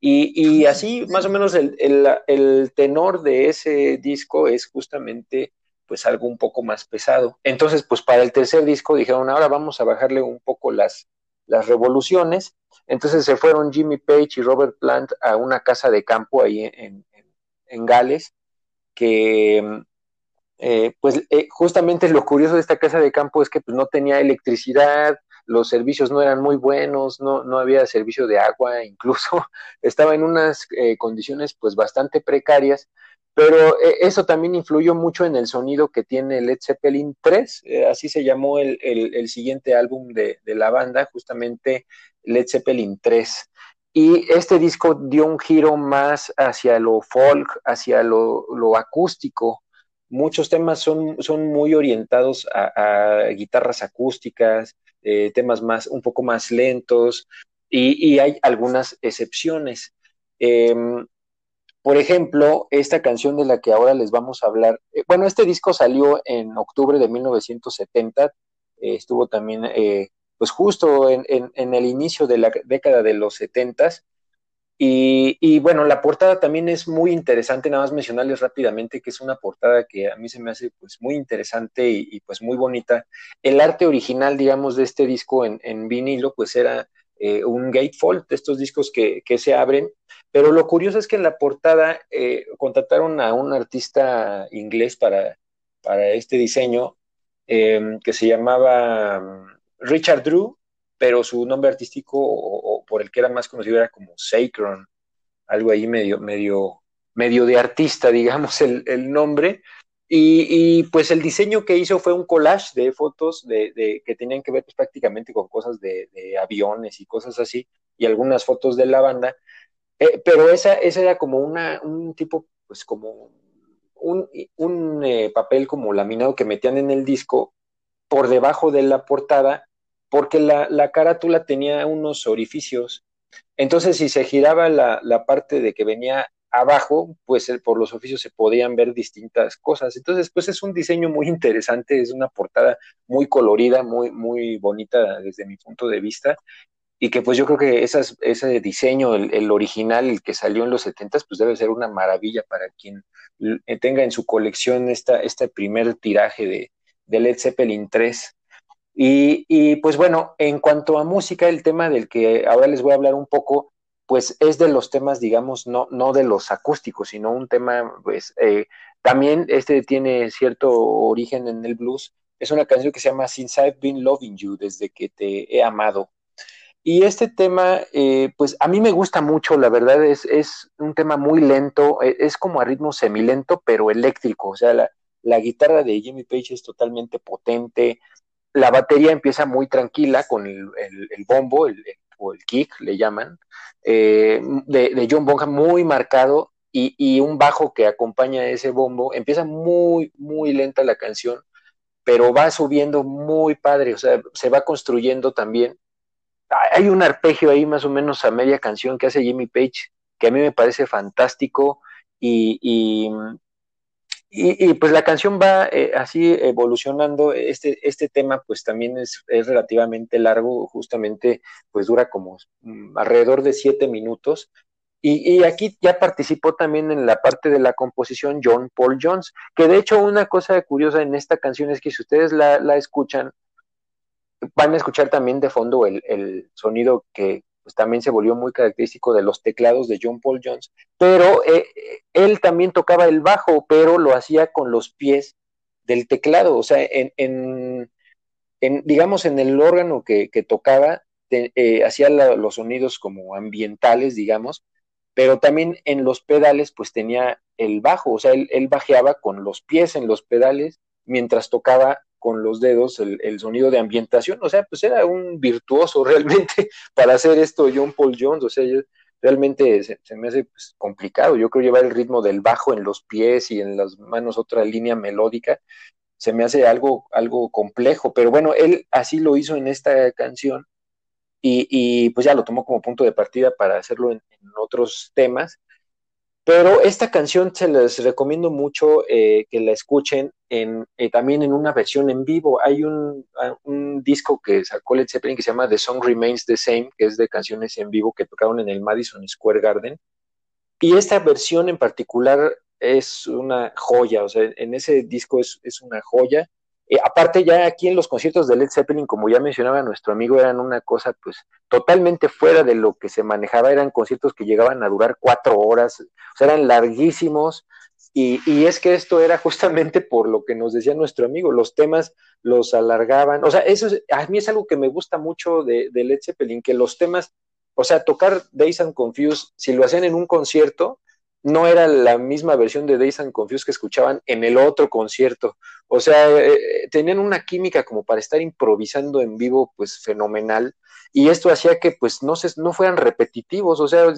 Y, y así más o menos el, el, el, tenor de ese disco es justamente pues algo un poco más pesado. Entonces, pues para el tercer disco dijeron, ahora vamos a bajarle un poco las, las revoluciones. Entonces se fueron Jimmy Page y Robert Plant a una casa de campo ahí en, en, Gales, que eh, pues eh, justamente lo curioso de esta casa de campo es que pues, no tenía electricidad, los servicios no eran muy buenos, no, no había servicio de agua, incluso estaba en unas eh, condiciones pues bastante precarias, pero eso también influyó mucho en el sonido que tiene Led Zeppelin 3, así se llamó el, el, siguiente álbum de, de, la banda, justamente Led Zeppelin 3. Y este disco dio un giro más hacia lo folk, hacia lo, lo acústico, muchos temas son, son muy orientados a, guitarras acústicas, eh, temas más, un poco más lentos, y, hay algunas excepciones. Em, por ejemplo, esta canción de la que ahora les vamos a hablar, eh, bueno, este disco salió en octubre de 1970, eh, estuvo también, pues justo en, en, el inicio de la década de los 70 y, bueno, la portada también es muy interesante, nada más mencionarles rápidamente que es una portada que a mí se me hace pues muy interesante y, pues muy bonita. El arte original, digamos, de este disco en, vinilo, pues era eh, un gatefold, de estos discos que, se abren, pero lo curioso es que en la portada eh, contrataron a un artista inglés para, para este diseño em, que se llamaba mm, Richard Drew, pero su nombre artístico o, por el que era más conocido era como Sacron, algo ahí medio, medio, medio de artista, digamos, el, nombre. Y, pues el diseño que hizo fue un collage de fotos de, que tenían que ver pues, prácticamente con cosas de, aviones y cosas así, y algunas fotos de la banda. Eh, pero esa, esa era como una, un tipo, pues como un, un eh, papel como laminado que metían en el disco por debajo de la portada porque la, la carátula tenía unos orificios. Entonces, si se giraba la, la parte de que venía abajo, pues eh, por los oficios se podían ver distintas cosas. Entonces, pues es un diseño muy interesante, es una portada muy colorida, muy, muy bonita desde mi punto de vista. Y que pues yo creo que esas, ese diseño, el, original, el que salió en los 70, pues debe ser una maravilla para quien tenga en su colección esta, este primer tiraje de, de Led Zeppelin 3. Y, pues bueno, en cuanto a música, el tema del que ahora les voy a hablar un poco, pues es de los temas, digamos, no, no de los acústicos, sino un tema, pues eh, también este tiene cierto origen en el blues. Es una canción que se llama Since I've Been Loving You, desde que te he amado. Y este tema, eh, pues a mí me gusta mucho, la verdad es, es un tema muy lento, e, es como a ritmo semilento, pero eléctrico, o sea, la, la guitarra de Jimmy Page es totalmente potente, la batería empieza muy tranquila con el, bombo, el, o el kick le llaman, eh, de, John Bonham muy marcado y, un bajo que acompaña ese bombo. Empieza muy, muy lenta la canción, pero va subiendo muy padre, o sea, se va construyendo también. Hay un arpegio ahí más o menos a media canción que hace Jimmy Page, que a mí me parece fantástico y, y, pues la canción va eh, así evolucionando. Este, este tema pues también es, es, relativamente largo, justamente pues dura como mm, alrededor de siete minutos. Y, aquí ya participó también en la parte de la composición John Paul Jones, que de hecho una cosa curiosa en esta canción es que si ustedes la, la escuchan, van a escuchar también de fondo el, el sonido que, pues también se volvió muy característico de los teclados de John Paul Jones, pero eh, él también tocaba el bajo, pero lo hacía con los pies del teclado, o sea, en, digamos, en el órgano que, tocaba, eh, hacía los sonidos como ambientales, digamos, pero también en los pedales, pues tenía el bajo, o sea, él, él bajeaba con los pies en los pedales mientras tocaba con los dedos el, sonido de ambientación, o sea, pues era un virtuoso realmente para hacer esto John Paul Jones, o sea, realmente se, me hace pues, complicado, yo creo llevar el ritmo del bajo en los pies y en las manos otra línea melódica, se me hace algo, algo complejo, pero bueno, él así lo hizo en esta canción y, pues ya lo tomó como punto de partida para hacerlo en otros temas pero esta canción se les recomiendo mucho eh, que la escuchen en, eh, también en una versión en vivo. Hay un, disco que sacó Led Zeppelin que se llama The Song Remains the Same, que es de canciones en vivo que tocaron en el Madison Square Garden. Y esta versión en particular es una joya, o sea, en ese disco es, es una joya. Eh, aparte ya aquí en los conciertos de Led Zeppelin, como ya mencionaba nuestro amigo, eran una cosa pues totalmente fuera de lo que se manejaba, eran conciertos que llegaban a durar cuatro horas, o sea, eran larguísimos, y, y, es que esto era justamente por lo que nos decía nuestro amigo, los temas los alargaban, o sea, eso a mí es algo que me gusta mucho de, de Led Zeppelin, que los temas, o sea, tocar Days and Confused, si lo hacían en un concierto, no era la misma versión de Days and Confused que escuchaban en el otro concierto. O sea, eh, eh, tenían una química como para estar improvisando en vivo, pues fenomenal. Y esto hacía que pues no, se, no fueran repetitivos. O sea,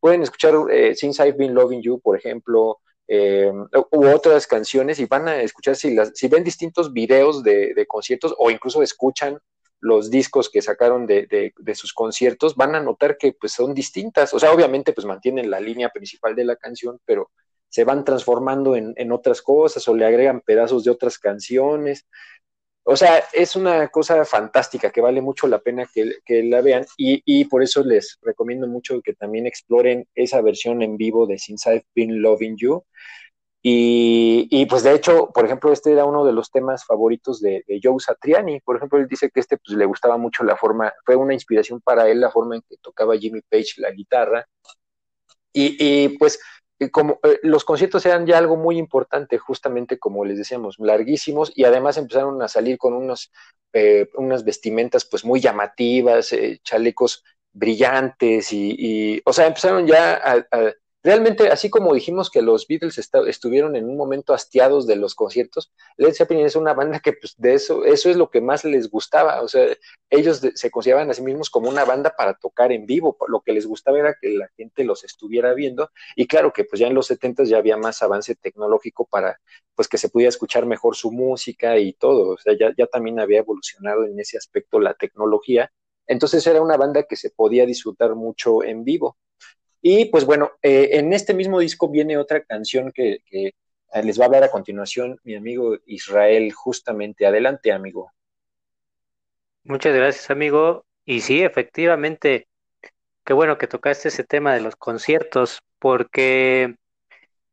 pueden escuchar eh, Since I've Been Loving You, por ejemplo, u otras canciones y van a escuchar si, las, si ven distintos videos de, de conciertos o incluso escuchan los discos que sacaron de, de, sus conciertos, van a notar que pues son distintas. O sea, obviamente pues mantienen la línea principal de la canción, pero se van transformando en, en otras cosas o le agregan pedazos de otras canciones. O sea, es una cosa fantástica que vale mucho la pena que, que la vean y, y, por eso les recomiendo mucho que también exploren esa versión en vivo de Since I've Been Loving You. Y, pues de hecho, por ejemplo, este era uno de los temas favoritos de, Joe Satriani. Por ejemplo, él dice que este pues, le gustaba mucho la forma, fue una inspiración para él la forma en que tocaba Jimmy Page la guitarra. Y, pues como eh, los conciertos eran ya algo muy importante, justamente como les decíamos, larguísimos, y además empezaron a salir con unos, eh, unas vestimentas pues muy llamativas, eh, chalecos brillantes, y, o sea, empezaron ya a Realmente, así como dijimos que los Beatles estuvieron en un momento hastiados de los conciertos, Led Zeppelin es una banda que pues, de eso, eso es lo que más les gustaba. O sea, ellos se consideraban a sí mismos como una banda para tocar en vivo. Lo que les gustaba era que la gente los estuviera viendo. Y claro que pues ya en los 70 ya había más avance tecnológico para pues que se pudiera escuchar mejor su música y todo. O sea, ya, ya también había evolucionado en ese aspecto la tecnología. Entonces era una banda que se podía disfrutar mucho en vivo. Y pues bueno, eh, en este mismo disco viene otra canción que, eh, les va a hablar a continuación mi amigo Israel, justamente. Adelante, amigo. Muchas gracias, amigo. Y sí, efectivamente, qué bueno que tocaste ese tema de los conciertos, porque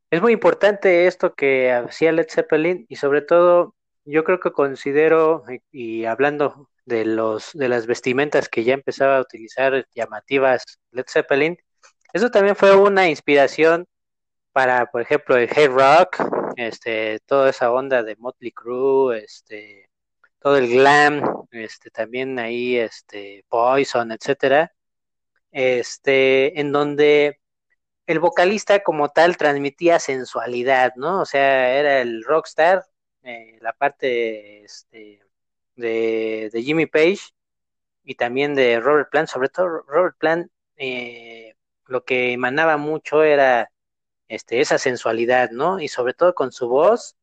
es muy importante esto que hacía Led Zeppelin y sobre todo yo creo que considero, y hablando de los de las vestimentas que ya empezaba a utilizar llamativas Led Zeppelin, eso también fue una inspiración para, por ejemplo, el head rock, este, toda esa onda de Motley Crue, este, todo el glam, este, también ahí, este, Poison, etcétera, este, en donde el vocalista como tal transmitía sensualidad, ¿no? O sea, era el rockstar eh, la parte este, de, de, Jimmy Page y también de Robert Plant, sobre todo Robert Plant, eh, lo que emanaba mucho era este, esa sensualidad, ¿no? Y sobre todo con su voz.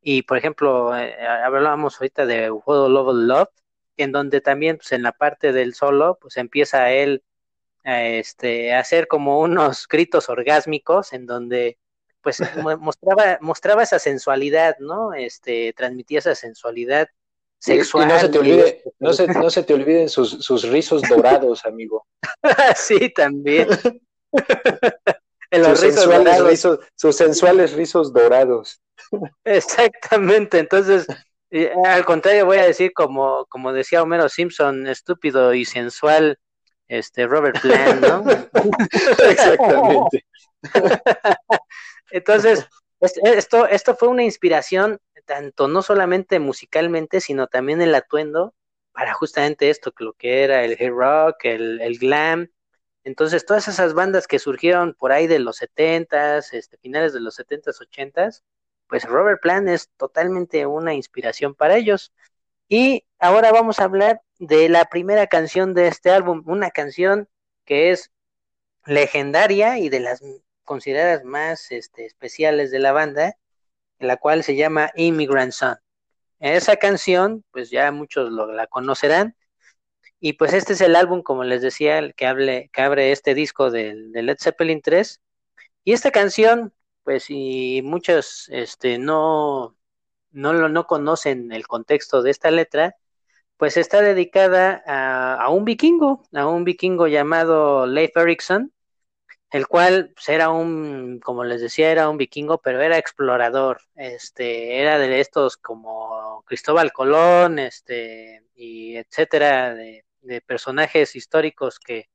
Y por ejemplo, eh, hablábamos ahorita de World Love Love, en donde también pues, en la parte del solo, pues empieza él a, este, a hacer como unos gritos orgásmicos, en donde pues mostraba, mostraba esa sensualidad, ¿no? Este, transmitía esa sensualidad sexual. Y no se te olvide, no se, no se te olviden sus, sus rizos dorados, amigo. sí, también. en los sus, rizos sensuales rizos, sus sensuales rizos dorados. Exactamente, entonces, al contrario voy a decir como, como decía Homero Simpson, estúpido y sensual, este Robert Plant, ¿no? Exactamente. Entonces, esto, esto fue una inspiración tanto no solamente musicalmente, sino también el atuendo para justamente esto, que lo que era el hard rock, el, glam. Entonces, todas esas bandas que surgieron por ahí de los setentas, este, finales de los setentas, ochentas, pues Robert Plant es totalmente una inspiración para ellos. Y ahora vamos a hablar de la primera canción de este álbum, una canción que es legendaria y de las consideradas más este, especiales de la banda, la cual se llama Immigrant Son. Esa canción, pues ya muchos lo, la conocerán, y pues este es el álbum, como les decía, el que, hable, que abre este disco de, Led Zeppelin 3. Y esta canción, pues si muchos este, no, no, lo, no conocen el contexto de esta letra, pues está dedicada a, a, un vikingo, a un vikingo llamado Leif Erikson, el cual pues, era un, como les decía, era un vikingo, pero era explorador, este, era de estos como Cristóbal Colón, este, y etcétera, de, personajes históricos que,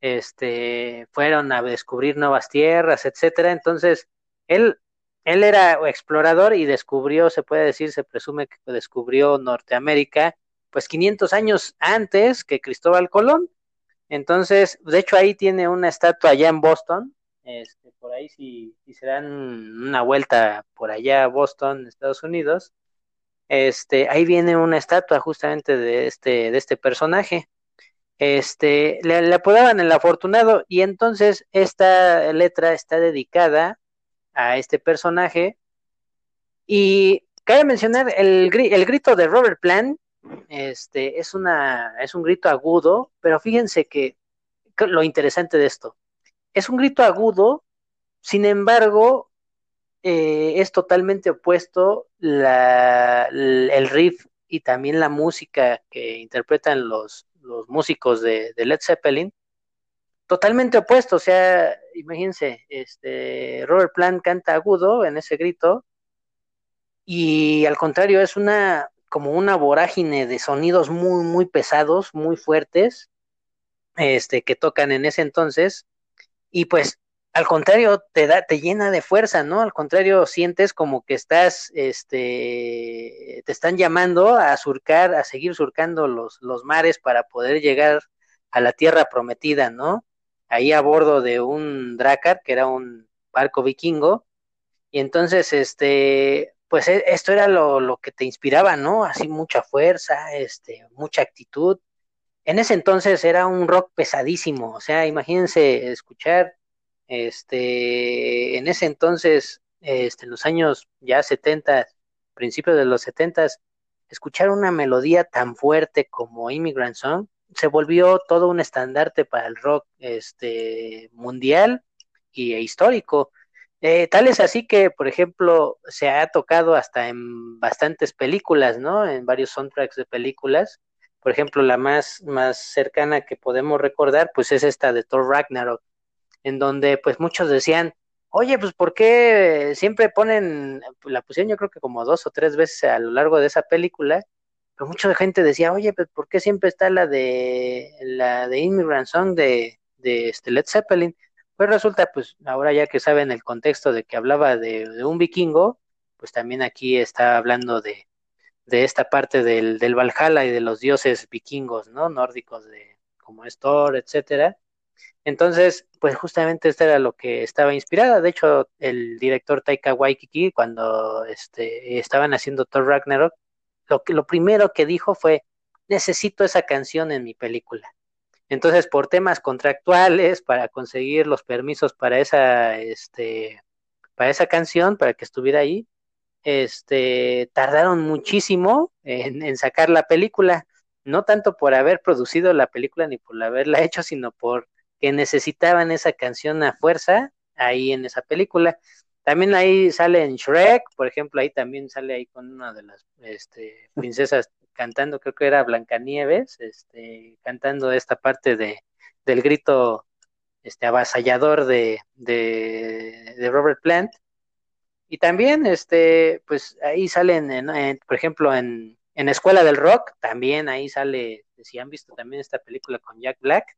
este, fueron a descubrir nuevas tierras, etcétera, entonces, él, él era explorador y descubrió, se puede decir, se presume que descubrió Norteamérica, pues 500 años antes que Cristóbal Colón, entonces, de hecho ahí tiene una estatua allá en Boston, este, por ahí si, si se dan una vuelta por allá a Boston, Estados Unidos, este, ahí viene una estatua justamente de este, de este personaje. Este, le, le apodaban el afortunado y entonces esta letra está dedicada a este personaje y cabe mencionar el, el grito de Robert Plant este, es, una, es un grito agudo, pero fíjense que, lo interesante de esto, es un grito agudo, sin embargo, eh, es totalmente opuesto la, el riff y también la música que interpretan los, los músicos de, de, Led Zeppelin, totalmente opuesto, o sea, imagínense, este, Robert Plant canta agudo en ese grito, y al contrario, es una, como una vorágine de sonidos muy, muy pesados, muy fuertes, este, que tocan en ese entonces, y pues al contrario te da, te llena de fuerza, ¿no? Al contrario, sientes como que estás, este, te están llamando a surcar, a seguir surcando los, los mares para poder llegar a la tierra prometida, ¿no? Ahí a bordo de un Drakkar, que era un barco vikingo, y entonces, este, pues e, esto era lo, lo, que te inspiraba, ¿no? Así mucha fuerza, este, mucha actitud. En ese entonces era un rock pesadísimo, o sea, imagínense escuchar, este, en ese entonces, este, en los años ya 70, principios de los 70, escuchar una melodía tan fuerte como Immigrant Song se volvió todo un estandarte para el rock, este, mundial y e histórico eh, tal es así que, por ejemplo, se ha tocado hasta en bastantes películas, ¿no? En varios soundtracks de películas. Por ejemplo, la más, más cercana que podemos recordar, pues es esta de Thor Ragnarok, en donde pues muchos decían, oye, pues ¿por qué siempre ponen, la pusieron yo creo que como dos o tres veces a lo largo de esa película, pero mucha gente decía, oye, pues ¿por qué siempre está la de la de Immigrant Song de, de este Led Zeppelin? Pues resulta, pues ahora ya que saben el contexto de que hablaba de, un vikingo, pues también aquí está hablando de, de esta parte del, del, Valhalla y de los dioses vikingos, ¿no? Nórdicos de como es Thor, etcétera. Entonces, pues justamente esto era lo que estaba inspirada. De hecho, el director Taika Waikiki, cuando este, estaban haciendo Thor Ragnarok, lo, lo primero que dijo fue, necesito esa canción en mi película. Entonces, por temas contractuales, para conseguir los permisos para esa, este, para esa canción, para que estuviera ahí, este, tardaron muchísimo en, en sacar la película. No tanto por haber producido la película ni por haberla hecho, sino por que necesitaban esa canción a fuerza ahí en esa película. También ahí sale en Shrek, por ejemplo, ahí también sale ahí con una de las este, princesas cantando, creo que era Blancanieves, este, cantando esta parte de, del grito este, avasallador de, de, Robert Plant. Y también, este, pues ahí salen, en, por ejemplo, en, en Escuela del Rock, también ahí sale, si han visto también esta película con Jack Black,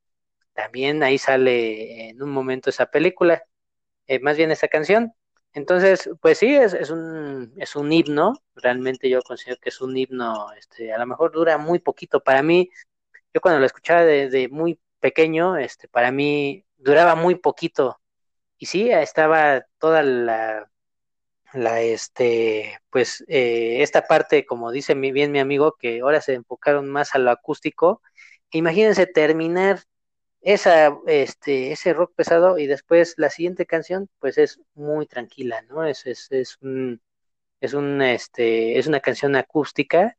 también ahí sale en un momento esa película, eh, más bien esa canción. Entonces, pues sí, es, es, un, es un himno, realmente yo considero que es un himno, este, a lo mejor dura muy poquito. Para mí, yo cuando lo escuchaba de, muy pequeño, este, para mí duraba muy poquito. Y sí, estaba toda la, la este, pues, eh, esta parte, como dice bien mi amigo, que ahora se enfocaron más a lo acústico. Imagínense terminar esa, este, ese rock pesado y después la siguiente canción, pues es muy tranquila, ¿no? Es, es, es un, es un, este, es una canción acústica,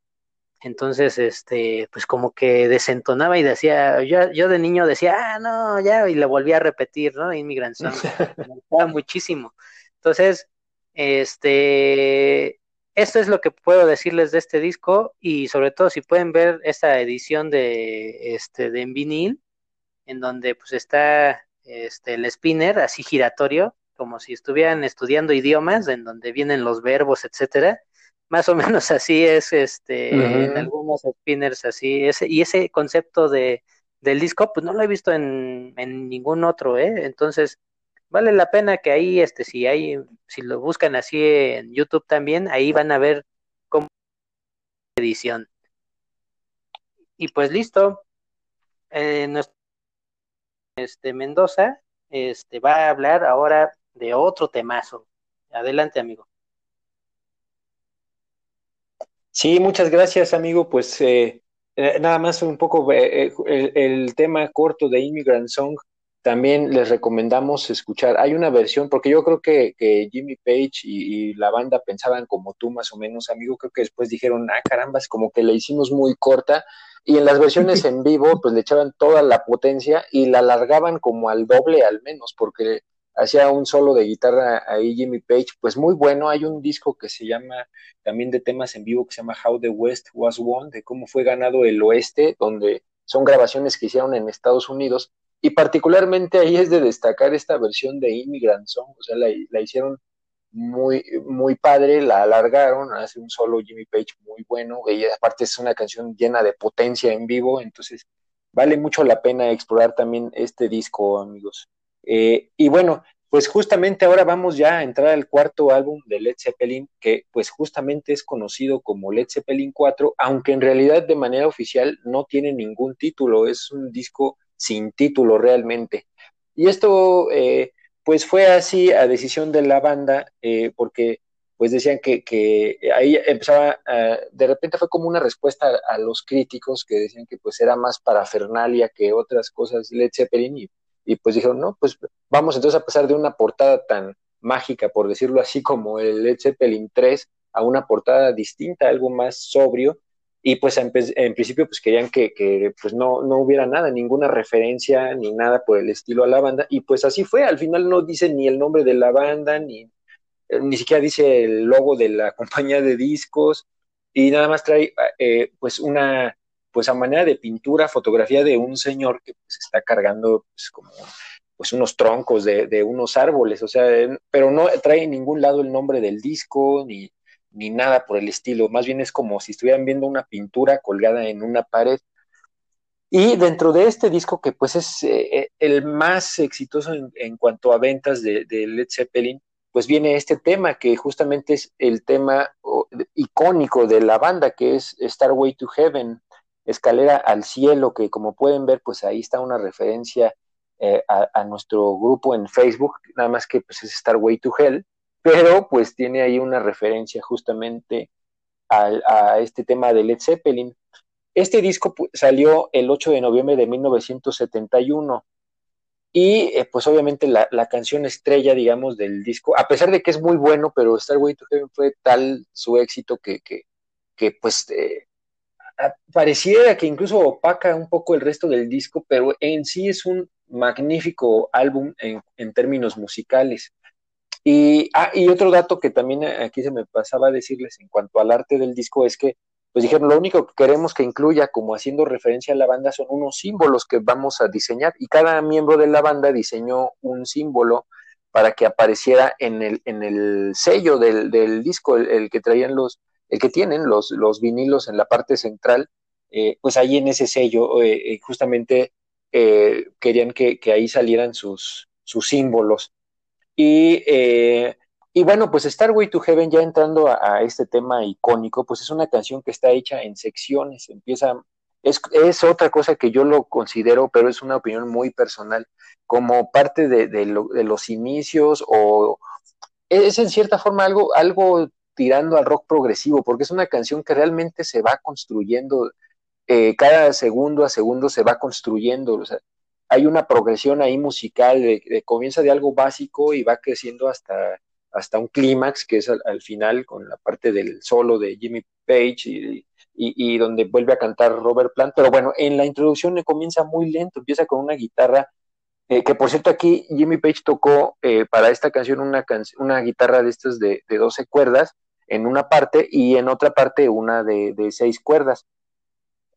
entonces, este, pues como que desentonaba y decía, yo, yo de niño decía, ah, no, ya, y le volví a repetir, ¿no? Immigrant Song, me gustaba muchísimo. Entonces, este, esto es lo que puedo decirles de este disco y sobre todo si pueden ver esta edición de, este, de en vinil, en donde pues está este, el spinner así giratorio, como si estuvieran estudiando idiomas, en donde vienen los verbos, etcétera. Más o menos así es este en algunos spinners así, ese, y ese concepto de del disco, pues no lo he visto en, en ningún otro, ¿eh? Entonces, vale la pena que ahí, este, si hay, si lo buscan así en YouTube también, ahí van a ver cómo edición. Y pues listo. Eh, nuestro este Mendoza este, va a hablar ahora de otro temazo. Adelante, amigo. Sí, muchas gracias, amigo. Pues eh, eh, nada más un poco eh, el, tema corto de Immigrant Song. También les recomendamos escuchar. Hay una versión, porque yo creo que, Jimmy Page y, y, la banda pensaban como tú, más o menos, amigo. Creo que después dijeron, ah, caramba, es como que la hicimos muy corta y en las versiones en vivo, pues le echaban toda la potencia y la alargaban como al doble al menos, porque hacía un solo de guitarra ahí Jimmy Page, pues muy bueno. Hay un disco que se llama también de temas en vivo que se llama How the West Was Won, de cómo fue ganado el oeste, donde son grabaciones que hicieron en Estados Unidos. Y particularmente ahí es de destacar esta versión de Immigrant Song, o sea, la, la hicieron muy, muy padre, la alargaron, hace un solo Jimmy Page muy bueno, y aparte es una canción llena de potencia en vivo, entonces vale mucho la pena explorar también este disco, amigos. Eh, y bueno, pues justamente ahora vamos ya a entrar al cuarto álbum de Led Zeppelin, que pues justamente es conocido como Led Zeppelin 4, aunque en realidad de manera oficial no tiene ningún título, es un disco sin título realmente. Y esto eh, pues fue así a decisión de la banda, eh, porque pues decían que, que ahí empezaba, de repente fue como una respuesta a, los críticos que decían que pues era más parafernalia que otras cosas Led Zeppelin y, y pues dijeron, no, pues vamos entonces a pasar de una portada tan mágica, por decirlo así, como el Led Zeppelin 3 a una portada distinta, algo más sobrio, y pues en, principio pues querían que, pues no, no hubiera nada, ninguna referencia ni nada por el estilo a la banda y pues así fue, al final no dice ni el nombre de la banda, ni, eh, ni siquiera dice el logo de la compañía de discos y nada más trae eh, pues una, pues a manera de pintura, fotografía de un señor que pues está cargando pues como pues unos troncos de, de unos árboles, o sea, pero no trae en ningún lado el nombre del disco, ni, ni nada por el estilo, más bien es como si estuvieran viendo una pintura colgada en una pared. Y dentro de este disco, que pues es eh, eh, el más exitoso en, cuanto a ventas de, Led Zeppelin, pues viene este tema que justamente es el tema icónico de la banda, que es Starway to Heaven, Escalera al Cielo, que como pueden ver, pues ahí está una referencia eh, a, nuestro grupo en Facebook, nada más que pues es Way to Hell, pero pues tiene ahí una referencia justamente a, este tema de Led Zeppelin. Este disco salió el 8 de noviembre de 1971 y eh, pues obviamente la, canción estrella, digamos, del disco, a pesar de que es muy bueno, pero Starway to Heaven fue tal su éxito que, que, que pues eh, pareciera que incluso opaca un poco el resto del disco, pero en sí es un magnífico álbum en, en términos musicales. Y, ah, y otro dato que también aquí se me pasaba a decirles en cuanto al arte del disco es que pues dijeron, lo único que queremos que incluya como haciendo referencia a la banda son unos símbolos que vamos a diseñar y cada miembro de la banda diseñó un símbolo para que apareciera en el, en el sello del, del disco, el, que traían los, el que tienen los, los vinilos en la parte central, eh, pues ahí en ese sello eh, eh, justamente querían que, que, ahí salieran sus, sus símbolos. Y y bueno, pues Starway to Heaven, ya entrando a, este tema icónico, pues es una canción que está hecha en secciones, empieza, es, es, otra cosa que yo lo considero, pero es una opinión muy personal, como parte de, de, los inicios o es en cierta forma algo, algo tirando al rock progresivo, porque es una canción que realmente se va construyendo, eh, cada segundo a segundo se va construyendo, o sea, hay una progresión ahí musical, de, comienza de algo básico y va creciendo hasta hasta un clímax que es al, final con la parte del solo de Jimmy Page y, donde vuelve a cantar Robert Plant. Pero bueno, en la introducción comienza muy lento, empieza con una guitarra, eh, que por cierto aquí Jimmy Page tocó eh, para esta canción una, una guitarra de estas de, de, 12 cuerdas en una parte y en otra parte una de, de 6 cuerdas.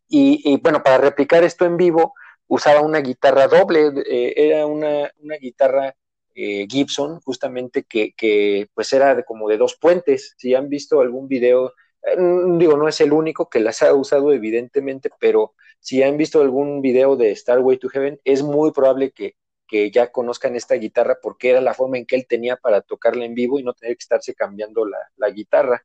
Y, bueno, para replicar esto en vivo usaba una guitarra doble, eh, era una, una guitarra eh, Gibson, justamente que, que, pues era de, como de dos puentes. Si han visto algún video, eh, digo, no es el único que las ha usado evidentemente, pero si han visto algún video de Starway to Heaven, es muy probable que, que ya conozcan esta guitarra porque era la forma en que él tenía para tocarla en vivo y no tener que estarse cambiando la, la guitarra.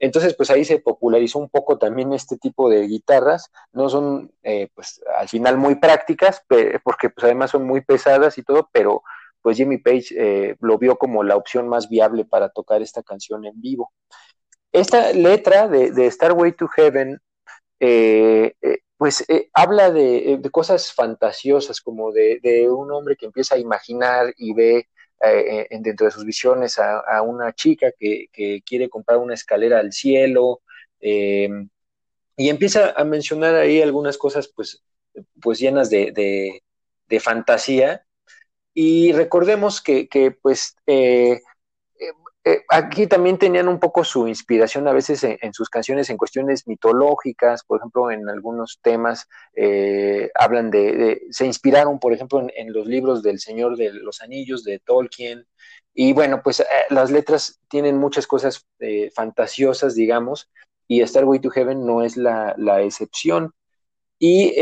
Entonces, pues ahí se popularizó un poco también este tipo de guitarras. No son, eh, pues al final muy prácticas, porque pues además son muy pesadas y todo, pero pues Jimmy Page eh, lo vio como la opción más viable para tocar esta canción en vivo. Esta letra de, de Starway to Heaven, eh, eh, pues habla de, cosas fantasiosas, como de, un hombre que empieza a imaginar y ve dentro de sus visiones a, una chica que, quiere comprar una escalera al cielo, y empieza a mencionar ahí algunas cosas pues, pues llenas de, de fantasía, y recordemos que, que pues, eh, eh, eh, aquí también tenían un poco su inspiración a veces en, sus canciones en cuestiones mitológicas, por ejemplo, en algunos temas hablan de, se inspiraron, por ejemplo, en, los libros del Señor de los Anillos de Tolkien, y bueno, pues las letras tienen muchas cosas fantasiosas, digamos, y Starway to Heaven no es la excepción. Y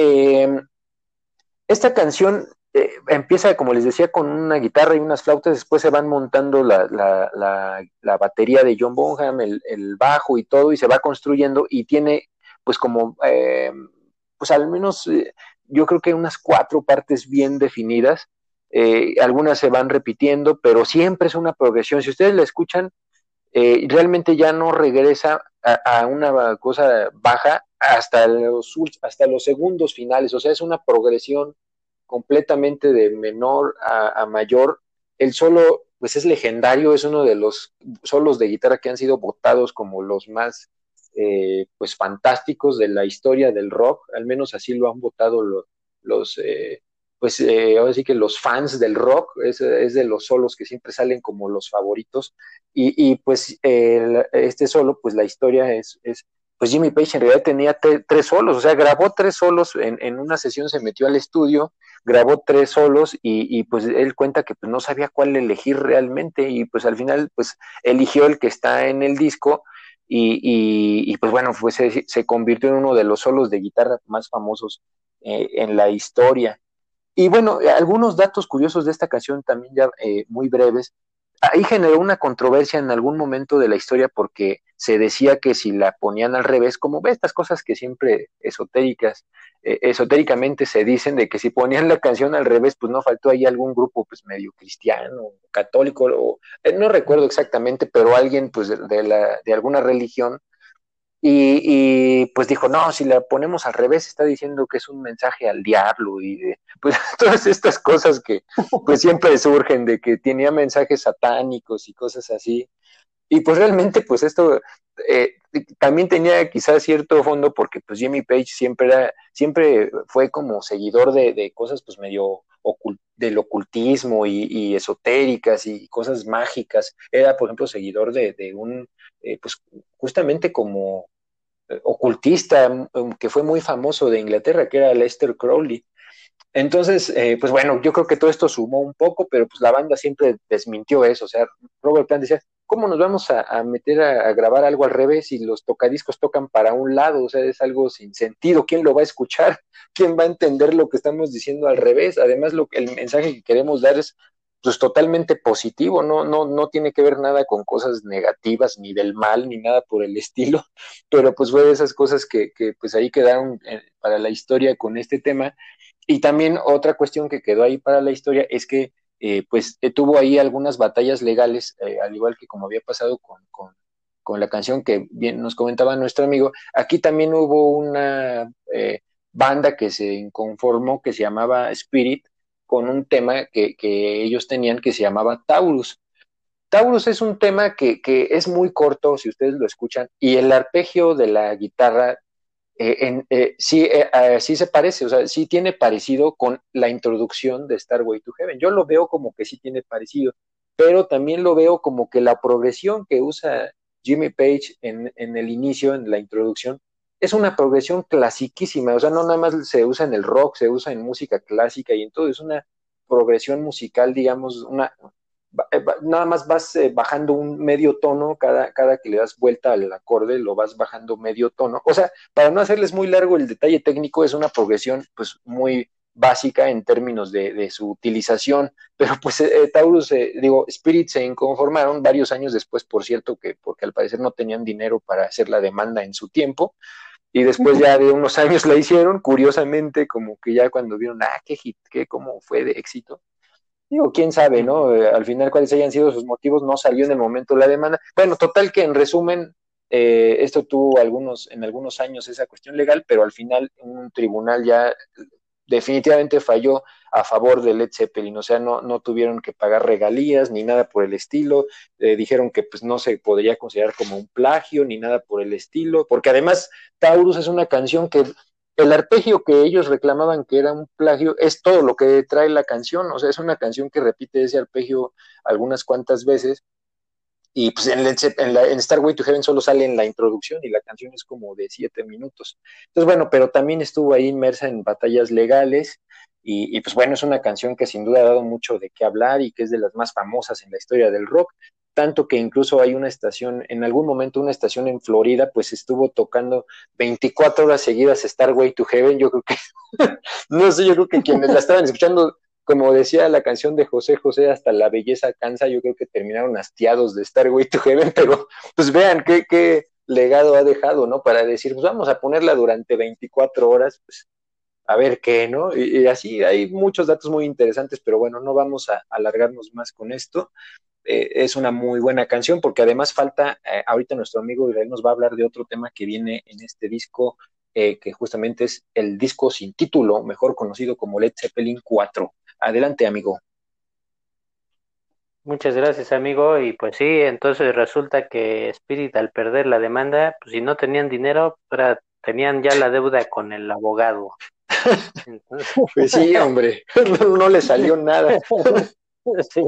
esta canción eh, empieza, como les decía, con una guitarra y unas flautas, después se van montando la, la, la, batería de John Bonham, el, bajo y todo, y se va construyendo y tiene, pues como, eh, pues al menos eh, yo creo que unas cuatro partes bien definidas, algunas se van repitiendo, pero siempre es una progresión. Si ustedes la escuchan, realmente ya no regresa a, a, una cosa baja hasta los, hasta los segundos finales, o sea, es una progresión completamente de menor a, mayor. El solo, pues es legendario, es uno de los solos de guitarra que han sido votados como los más, eh, pues, fantásticos de la historia del rock, al menos así lo han votado los, eh, pues, eh, que los fans del rock, es, de los solos que siempre salen como los favoritos, y, pues este solo, pues la historia es, es pues Jimmy Page en realidad tenía tres solos, o sea, grabó tres solos en, en, una sesión, se metió al estudio, grabó tres solos y, y, pues él cuenta que pues no sabía cuál elegir realmente y pues al final pues eligió el que está en el disco y, y, pues bueno, pues se, se, convirtió en uno de los solos de guitarra más famosos eh, en la historia. Y bueno, algunos datos curiosos de esta canción también ya eh, muy breves. Ahí generó una controversia en algún momento de la historia porque se decía que si la ponían al revés, como ve estas cosas que siempre esotéricas, eh, esotéricamente se dicen de que si ponían la canción al revés, pues no faltó ahí algún grupo pues medio cristiano, católico, o, eh, no recuerdo exactamente, pero alguien pues de, la, de alguna religión y, pues dijo, no, si la ponemos al revés, está diciendo que es un mensaje al diablo y de, pues todas estas cosas que pues siempre surgen de que tenía mensajes satánicos y cosas así. Y pues realmente pues esto eh, también tenía quizás cierto fondo porque pues Jimmy Page siempre era, siempre fue como seguidor de, cosas pues medio del ocultismo y, esotéricas y cosas mágicas. Era, por ejemplo, seguidor de, de un, eh, pues justamente como eh, ocultista mm, que fue muy famoso de Inglaterra, que era Lester Crowley. Entonces, eh, pues bueno, yo creo que todo esto sumó un poco, pero pues la banda siempre desmintió eso. O sea, Robert Plant decía, ¿cómo nos vamos a, meter a, grabar algo al revés y los tocadiscos tocan para un lado? O sea, es algo sin sentido. ¿Quién lo va a escuchar? ¿Quién va a entender lo que estamos diciendo al revés? Además, lo, el mensaje que queremos dar es pues totalmente positivo, no, no, no tiene que ver nada con cosas negativas, ni del mal, ni nada por el estilo, pero pues fue de esas cosas que, que pues ahí quedaron eh, para la historia con este tema. Y también otra cuestión que quedó ahí para la historia es que eh, pues eh, tuvo ahí algunas batallas legales, al igual que como había pasado con, con, con, la canción que bien nos comentaba nuestro amigo, aquí también hubo una banda que se inconformó que se llamaba Spirit, con un tema que, ellos tenían que se llamaba Taurus. Taurus es un tema que, es muy corto, si ustedes lo escuchan, y el arpegio de la guitarra eh, eh, sí, eh, sí se parece, o sea, sí tiene parecido con la introducción de Starway to Heaven. Yo lo veo como que sí tiene parecido, pero también lo veo como que la progresión que usa Jimmy Page en, en el inicio, en la introducción, es una progresión clasiquísima, o sea, no nada más se usa en el rock, se usa en música clásica y en todo, es una progresión musical, digamos, una eh, nada más vas eh, bajando un medio tono cada, cada que le das vuelta al acorde, lo vas bajando medio tono. O sea, para no hacerles muy largo el detalle técnico, es una progresión pues muy básica en términos de, su utilización, pero pues eh, Taurus, digo, Spirit se inconformaron varios años después, por cierto, que porque al parecer no tenían dinero para hacer la demanda en su tiempo, y después ya de unos años la hicieron, curiosamente, como que ya cuando vieron, ah, qué hit, qué, cómo fue de éxito. Digo, quién sabe, ¿no? Eh, al final, cuáles hayan sido sus motivos, no salió en el momento la demanda. Bueno, total que en resumen, eh, esto tuvo algunos, en algunos años esa cuestión legal, pero al final un tribunal ya definitivamente falló a favor de Led Zeppelin, o sea, no, no tuvieron que pagar regalías ni nada por el estilo, eh, dijeron que pues no se podría considerar como un plagio ni nada por el estilo, porque además Taurus es una canción que el arpegio que ellos reclamaban que era un plagio es todo lo que trae la canción, o sea, es una canción que repite ese arpegio algunas cuantas veces y pues en, en, la, en to Heaven solo sale en la introducción y la canción es como de siete minutos. Entonces, bueno, pero también estuvo ahí inmersa en batallas legales y, pues bueno, es una canción que sin duda ha dado mucho de qué hablar y que es de las más famosas en la historia del rock, tanto que incluso hay una estación, en algún momento una estación en Florida, pues estuvo tocando 24 horas seguidas Starway to Heaven, yo creo que, no sé, yo creo que quienes la estaban escuchando como decía la canción de José José, hasta la belleza cansa, yo creo que terminaron hastiados de Starway to Heaven, pero pues vean qué, qué legado ha dejado, ¿no? Para decir, pues vamos a ponerla durante 24 horas, pues a ver qué, ¿no? Y, así hay muchos datos muy interesantes, pero bueno, no vamos a alargarnos más con esto. Eh, es una muy buena canción porque además falta, eh, ahorita nuestro amigo Israel nos va a hablar de otro tema que viene en este disco, eh, que justamente es el disco sin título, mejor conocido como Led Zeppelin 4. Adelante, amigo. Muchas gracias, amigo. Y pues sí, entonces resulta que Spirit al perder la demanda, pues si no tenían dinero, tenían ya la deuda con el abogado. Pues sí, hombre, no, le salió nada. sí,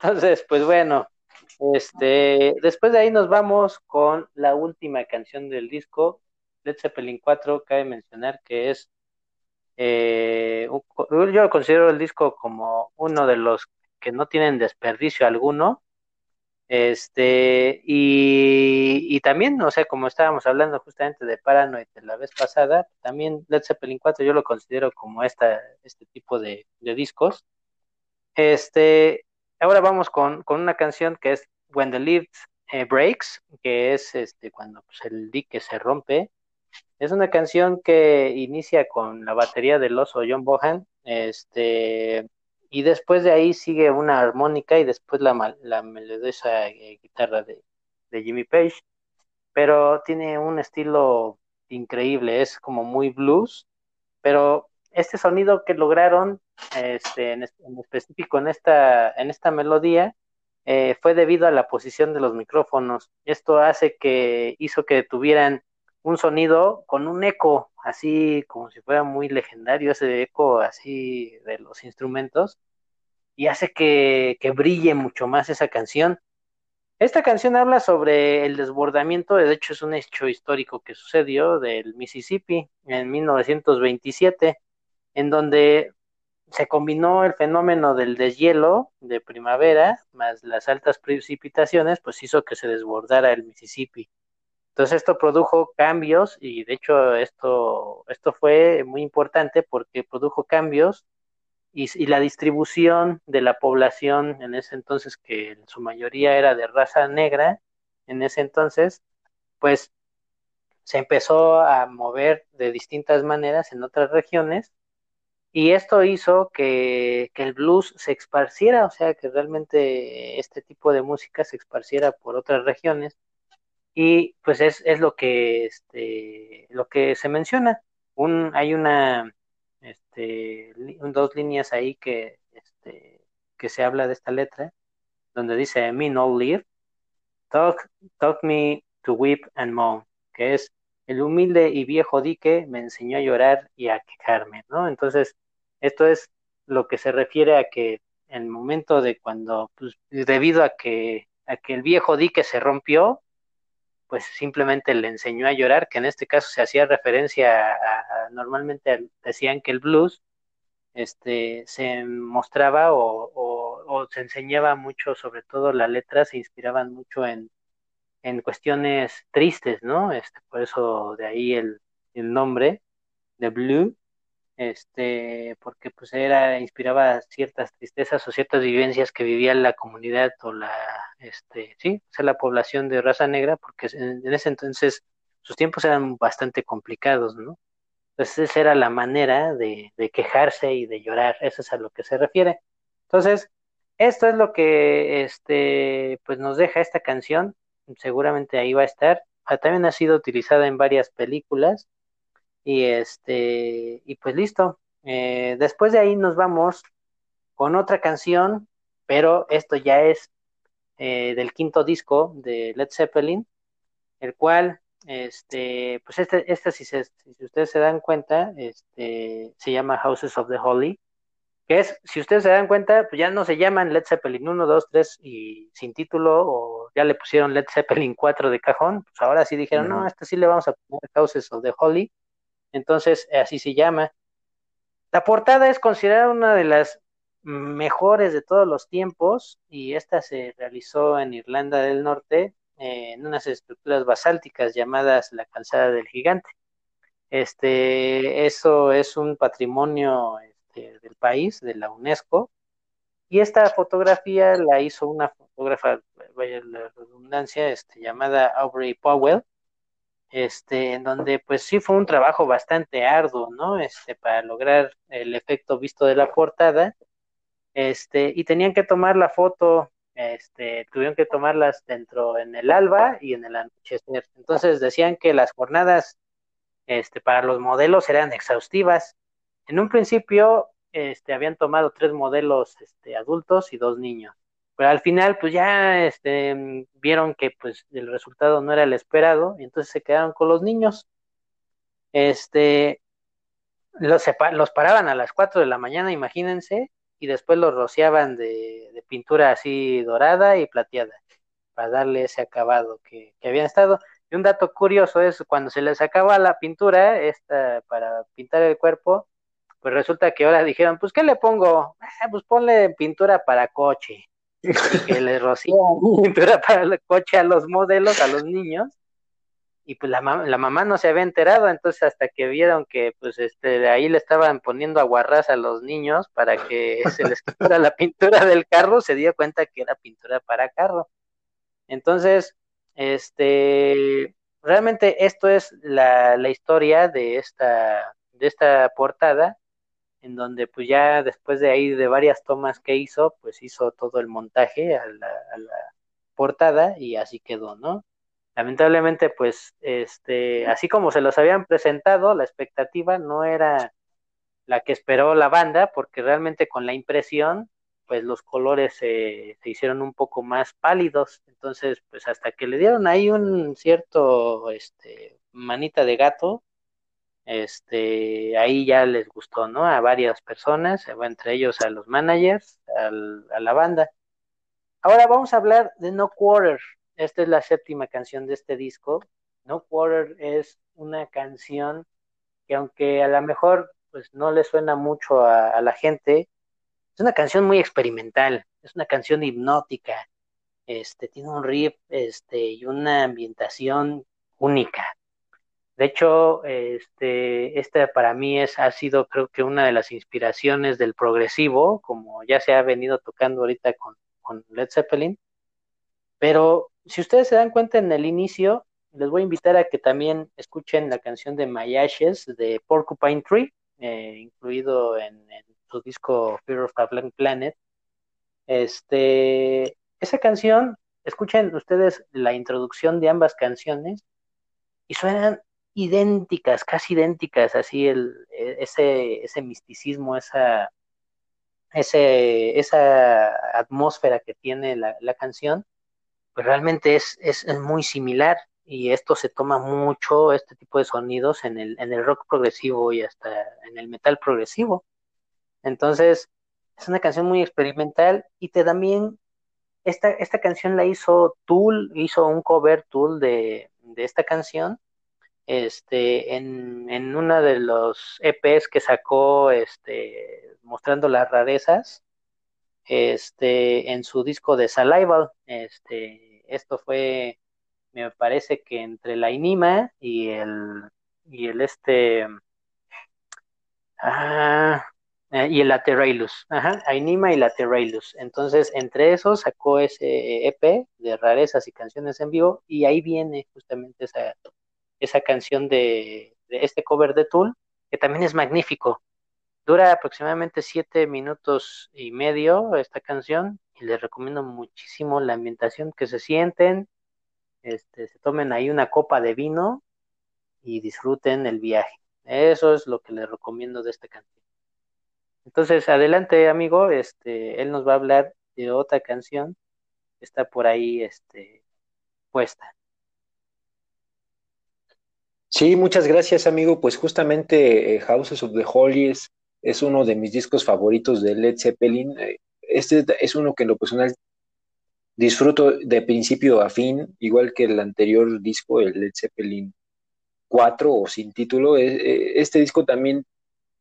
entonces, pues bueno, este, después de ahí nos vamos con la última canción del disco, Led Zeppelin 4, cabe mencionar que es eh, yo considero el disco como uno de los que no tienen desperdicio alguno. Este, y, también, o sea, como estábamos hablando justamente de Paranoid de la vez pasada, también Led Zeppelin 4 yo lo considero como esta, este tipo de, discos. Este, ahora vamos con, una canción que es When the Leaves eh, Breaks, que es este, cuando pues, el dique se rompe. Es una canción que inicia con la batería del oso John Bohan, este, y después de ahí sigue una armónica y después la, la melodiosa eh, guitarra de, de Jimmy Page, pero tiene un estilo increíble, es como muy blues, pero este sonido que lograron este, en, específico en esta, en esta melodía eh, fue debido a la posición de los micrófonos. Esto hace que hizo que tuvieran un sonido con un eco, así como si fuera muy legendario ese eco así de los instrumentos, y hace que, que brille mucho más esa canción. Esta canción habla sobre el desbordamiento, de hecho es un hecho histórico que sucedió del Mississippi en 1927, en donde se combinó el fenómeno del deshielo de primavera más las altas precipitaciones, pues hizo que se desbordara el Mississippi. Entonces esto produjo cambios y de hecho esto, esto fue muy importante porque produjo cambios y, la distribución de la población en ese entonces, que en su mayoría era de raza negra, en ese entonces, pues se empezó a mover de distintas maneras en otras regiones y esto hizo que, que, el blues se esparciera, o sea, que realmente este tipo de música se esparciera por otras regiones y pues es, es lo que este lo que se menciona. Un, hay una este, dos líneas ahí que, este, que se habla de esta letra, donde dice, me no live, talk, talk me to weep and moan, que es el humilde y viejo dique me enseñó a llorar y a quejarme, ¿no? Entonces, esto es lo que se refiere a que el momento de cuando, pues, debido a que, a que el viejo dique se rompió, pues simplemente le enseñó a llorar, que en este caso se hacía referencia a, normalmente decían que el blues este, se mostraba o, se enseñaba mucho, sobre todo la letra, se inspiraban mucho en, en cuestiones tristes, ¿no? Este, por eso de ahí el, el nombre de Blue, este, porque pues era, inspiraba ciertas tristezas o ciertas vivencias que vivía la comunidad o la, este, sí, o sea, la población de raza negra, porque en, ese entonces sus tiempos eran bastante complicados, ¿no? Entonces esa era la manera de, de quejarse y de llorar, eso es a lo que se refiere. Entonces, esto es lo que, este, pues nos deja esta canción, seguramente ahí va a estar, ah, también ha sido utilizada en varias películas, y este, y pues listo. Eh, después de ahí nos vamos con otra canción, pero esto ya es eh, del quinto disco de Led Zeppelin, el cual, este, pues este, este si, si ustedes se dan cuenta, este, se llama Houses of the Holy, que es, si ustedes se dan cuenta, pues ya no se llaman Led Zeppelin 1, 2, 3 y sin título, o ya le pusieron Led Zeppelin 4 de cajón, pues ahora sí dijeron, no, este sí le vamos a poner Houses of the Holy, entonces, así se llama. La portada es considerada una de las mejores de todos los tiempos y esta se realizó en Irlanda del Norte eh, en unas estructuras basálticas llamadas la calzada del gigante. Este, eso es un patrimonio este, del país, de la UNESCO, y esta fotografía la hizo una fotógrafa, vaya la redundancia, este, llamada Aubrey Powell, este, en donde pues sí fue un trabajo bastante arduo, ¿no? Este, para lograr el efecto visto de la portada, este, y tenían que tomar la foto, este, tuvieron que tomarlas dentro en el alba y en el anochecer. Entonces decían que las jornadas, este, para los modelos eran exhaustivas. En un principio, este, habían tomado tres modelos, este, adultos y dos niños pero al final pues ya este, vieron que pues el resultado no era el esperado y entonces se quedaron con los niños. Este, los, los paraban a las 4 de la mañana, imagínense, y después los rociaban de, pintura así dorada y plateada para darle ese acabado que, que, habían estado. Y un dato curioso es cuando se les acaba la pintura esta para pintar el cuerpo, pues resulta que ahora dijeron, pues ¿qué le pongo? Ah, pues ponle pintura para coche y que le rocían pintura para el coche a los modelos, a los niños. y pues la, la mamá no se había enterado, entonces hasta que vieron que pues este de ahí le estaban poniendo aguarrás a los niños para que se les quitara la pintura del carro, se dio cuenta que era pintura para carro. Entonces, este realmente esto es la, la historia de esta, de esta portada, en donde pues ya después de ahí de varias tomas que hizo, pues hizo todo el montaje a la, portada y así quedó, ¿no? Lamentablemente, pues, este, así como se los habían presentado, la expectativa no era la que esperó la banda, porque realmente con la impresión, pues los colores se, se hicieron un poco más pálidos. Entonces, pues hasta que le dieron ahí un cierto, este, manita de gato, este, ahí ya les gustó, ¿no? A varias personas, entre ellos a los managers, al, a la banda. Ahora vamos a hablar de No Quarter. Esta es la séptima canción de este disco. No Quarter es una canción que aunque a lo mejor pues no le suena mucho a, a la gente, es una canción muy experimental, es una canción hipnótica, este, tiene un riff este, y una ambientación única. De hecho, este, para mí es, ha sido creo que una de las inspiraciones del progresivo, como ya se ha venido tocando ahorita con, Led Zeppelin. Pero si ustedes se dan cuenta en el inicio, les voy a invitar a que también escuchen la canción de My de Porcupine Tree, eh, incluido en, en, su disco Fear of a Blank Planet. Este, esa canción, escuchen ustedes la introducción de ambas canciones y suenan idénticas, casi idénticas, así el, ese, ese misticismo, esa, ese, esa atmósfera que tiene la, la canción, pues realmente es, es, es, muy similar y esto se toma mucho, este tipo de sonidos en el, en el rock progresivo y hasta en el metal progresivo. Entonces, es una canción muy experimental y te también, esta, esta canción la hizo Tool, hizo un cover Tool de, de esta canción este, en, en una de los EPs que sacó este, mostrando las rarezas este, en su disco de Salival. Este, esto fue, me parece que entre la Inima y el, y el este, ah, y el Lateralus, ajá, Ainima y Lateralus. Entonces, entre esos sacó ese EP de rarezas y canciones en vivo, y ahí viene justamente esa, esa canción de, este cover de Tool, que también es magnífico. Dura aproximadamente siete minutos y medio esta canción y les recomiendo muchísimo la ambientación que se sienten, este, se tomen ahí una copa de vino y disfruten el viaje. Eso es lo que les recomiendo de esta canción. Entonces, adelante, amigo, este, él nos va a hablar de otra canción que está por ahí este, puesta. Sí, muchas gracias, amigo. Pues justamente eh, Houses of the Holies es uno de mis discos favoritos de Led Zeppelin. Eh, este es uno que en lo personal disfruto de principio a fin, igual que el anterior disco, el Led Zeppelin 4 o sin título. Eh, este disco también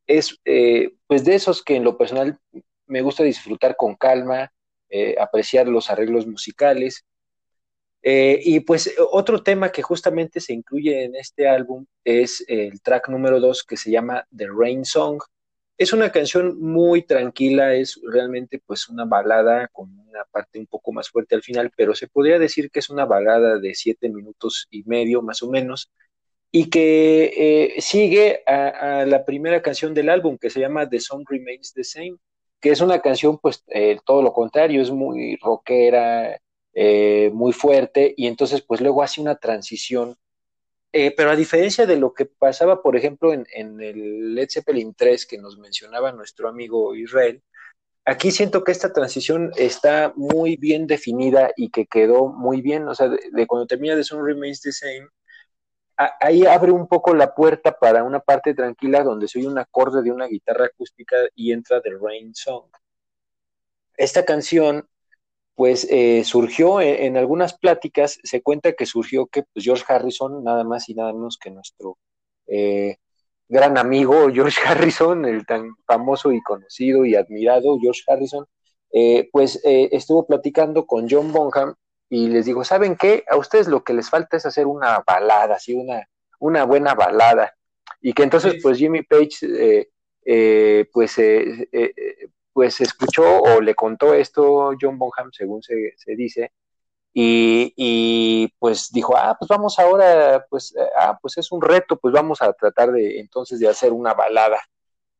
es eh, pues de esos que en lo personal me gusta disfrutar con calma, apreciar los arreglos musicales. Eh, y pues otro tema que justamente se incluye en este álbum es el track número 2 que se llama The Rain Song. Es una canción muy tranquila, es realmente pues una balada con una parte un poco más fuerte al final, pero se podría decir que es una balada de siete minutos y medio más o menos, y que eh, sigue a, la primera canción del álbum que se llama The Song Remains the Same, que es una canción pues eh, todo lo contrario, es muy rockera, eh, muy fuerte y entonces pues luego hace una transición. Eh, pero a diferencia de lo que pasaba, por ejemplo, en, el Led Zeppelin 3 que nos mencionaba nuestro amigo Israel, aquí siento que esta transición está muy bien definida y que quedó muy bien, o sea, de, de cuando termina The Song Remains the Same, ahí abre un poco la puerta para una parte tranquila donde se oye un acorde de una guitarra acústica y entra The Rain Song. Esta canción, pues, eh, surgió en, en, algunas pláticas, se cuenta que surgió que pues, George Harrison, nada más y nada menos que nuestro eh, gran amigo George Harrison, el tan famoso y conocido y admirado George Harrison, eh, pues estuvo platicando con John Bonham y les digo, ¿saben qué? A ustedes lo que les falta es hacer una balada, así una, una buena balada. Y que entonces, pues Jimmy Page, eh, eh, pues, eh, pues escuchó o le contó esto John Bonham, según se, se dice, y, y, pues dijo, ah, pues vamos ahora, pues, ah, pues es un reto, pues vamos a tratar de entonces de hacer una balada.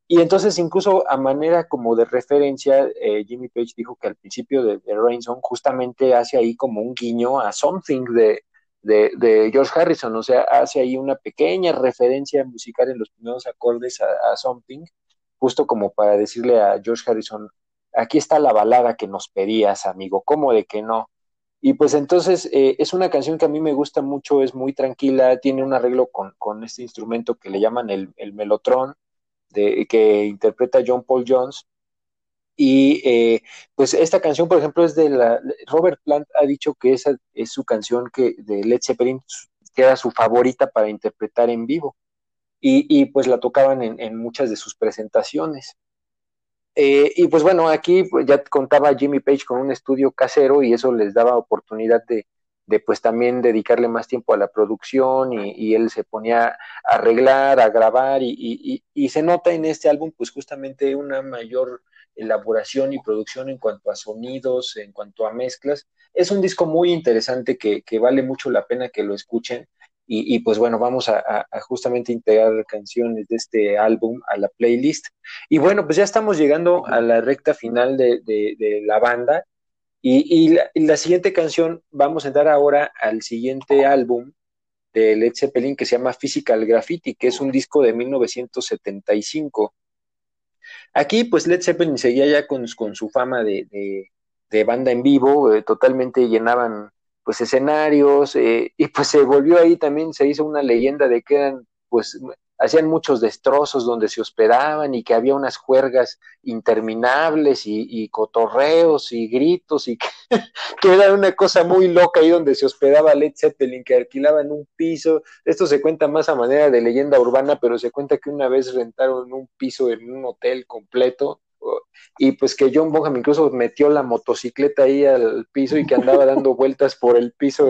Y entonces incluso a manera como de referencia, eh, Jimmy Page dijo que al principio de, de Rain Song justamente hace ahí como un guiño a Something de, de, George Harrison, o sea, hace ahí una pequeña referencia musical en los primeros acordes a, Something, justo como para decirle a George Harrison, aquí está la balada que nos pedías, amigo, ¿cómo de que no? Y pues entonces eh, es una canción que a mí me gusta mucho, es muy tranquila, tiene un arreglo con, con este instrumento que le llaman el, el melotron, de, que interpreta John Paul Jones. Y eh, pues esta canción, por ejemplo, es de la... Robert Plant ha dicho que esa es su canción que de Led Zeppelin, que era su favorita para interpretar en vivo. Y, pues la tocaban en, muchas de sus presentaciones. Eh, y pues bueno, aquí pues, ya contaba Jimmy Page con un estudio casero y eso les daba oportunidad de, pues también dedicarle más tiempo a la producción y, él se ponía a arreglar, a grabar y, se nota en este álbum pues justamente una mayor elaboración y producción en cuanto a sonidos, en cuanto a mezclas. Es un disco muy interesante que vale mucho la pena que lo escuchen y, pues bueno, vamos a, justamente integrar canciones de este álbum a la playlist. Y bueno, pues ya estamos llegando a la recta final de, de la banda y, la, siguiente canción, vamos a entrar ahora al siguiente álbum de Led Zeppelin que se llama Physical Graffiti, que es un disco de 1975. Aquí, pues Led Zeppelin seguía ya con, su fama de, de, banda en vivo, eh, totalmente llenaban pues escenarios, eh, y pues se volvió ahí también, se hizo una leyenda de que eran pues hacían muchos destrozos donde se hospedaban y que había unas juergas interminables y, cotorreos y gritos y que, era una cosa muy loca ahí donde se hospedaba Led Zeppelin, que alquilaban un piso. Esto se cuenta más a manera de leyenda urbana, pero se cuenta que una vez rentaron un piso en un hotel completo y pues que John Bonham incluso metió la motocicleta ahí al piso y que andaba dando vueltas por el piso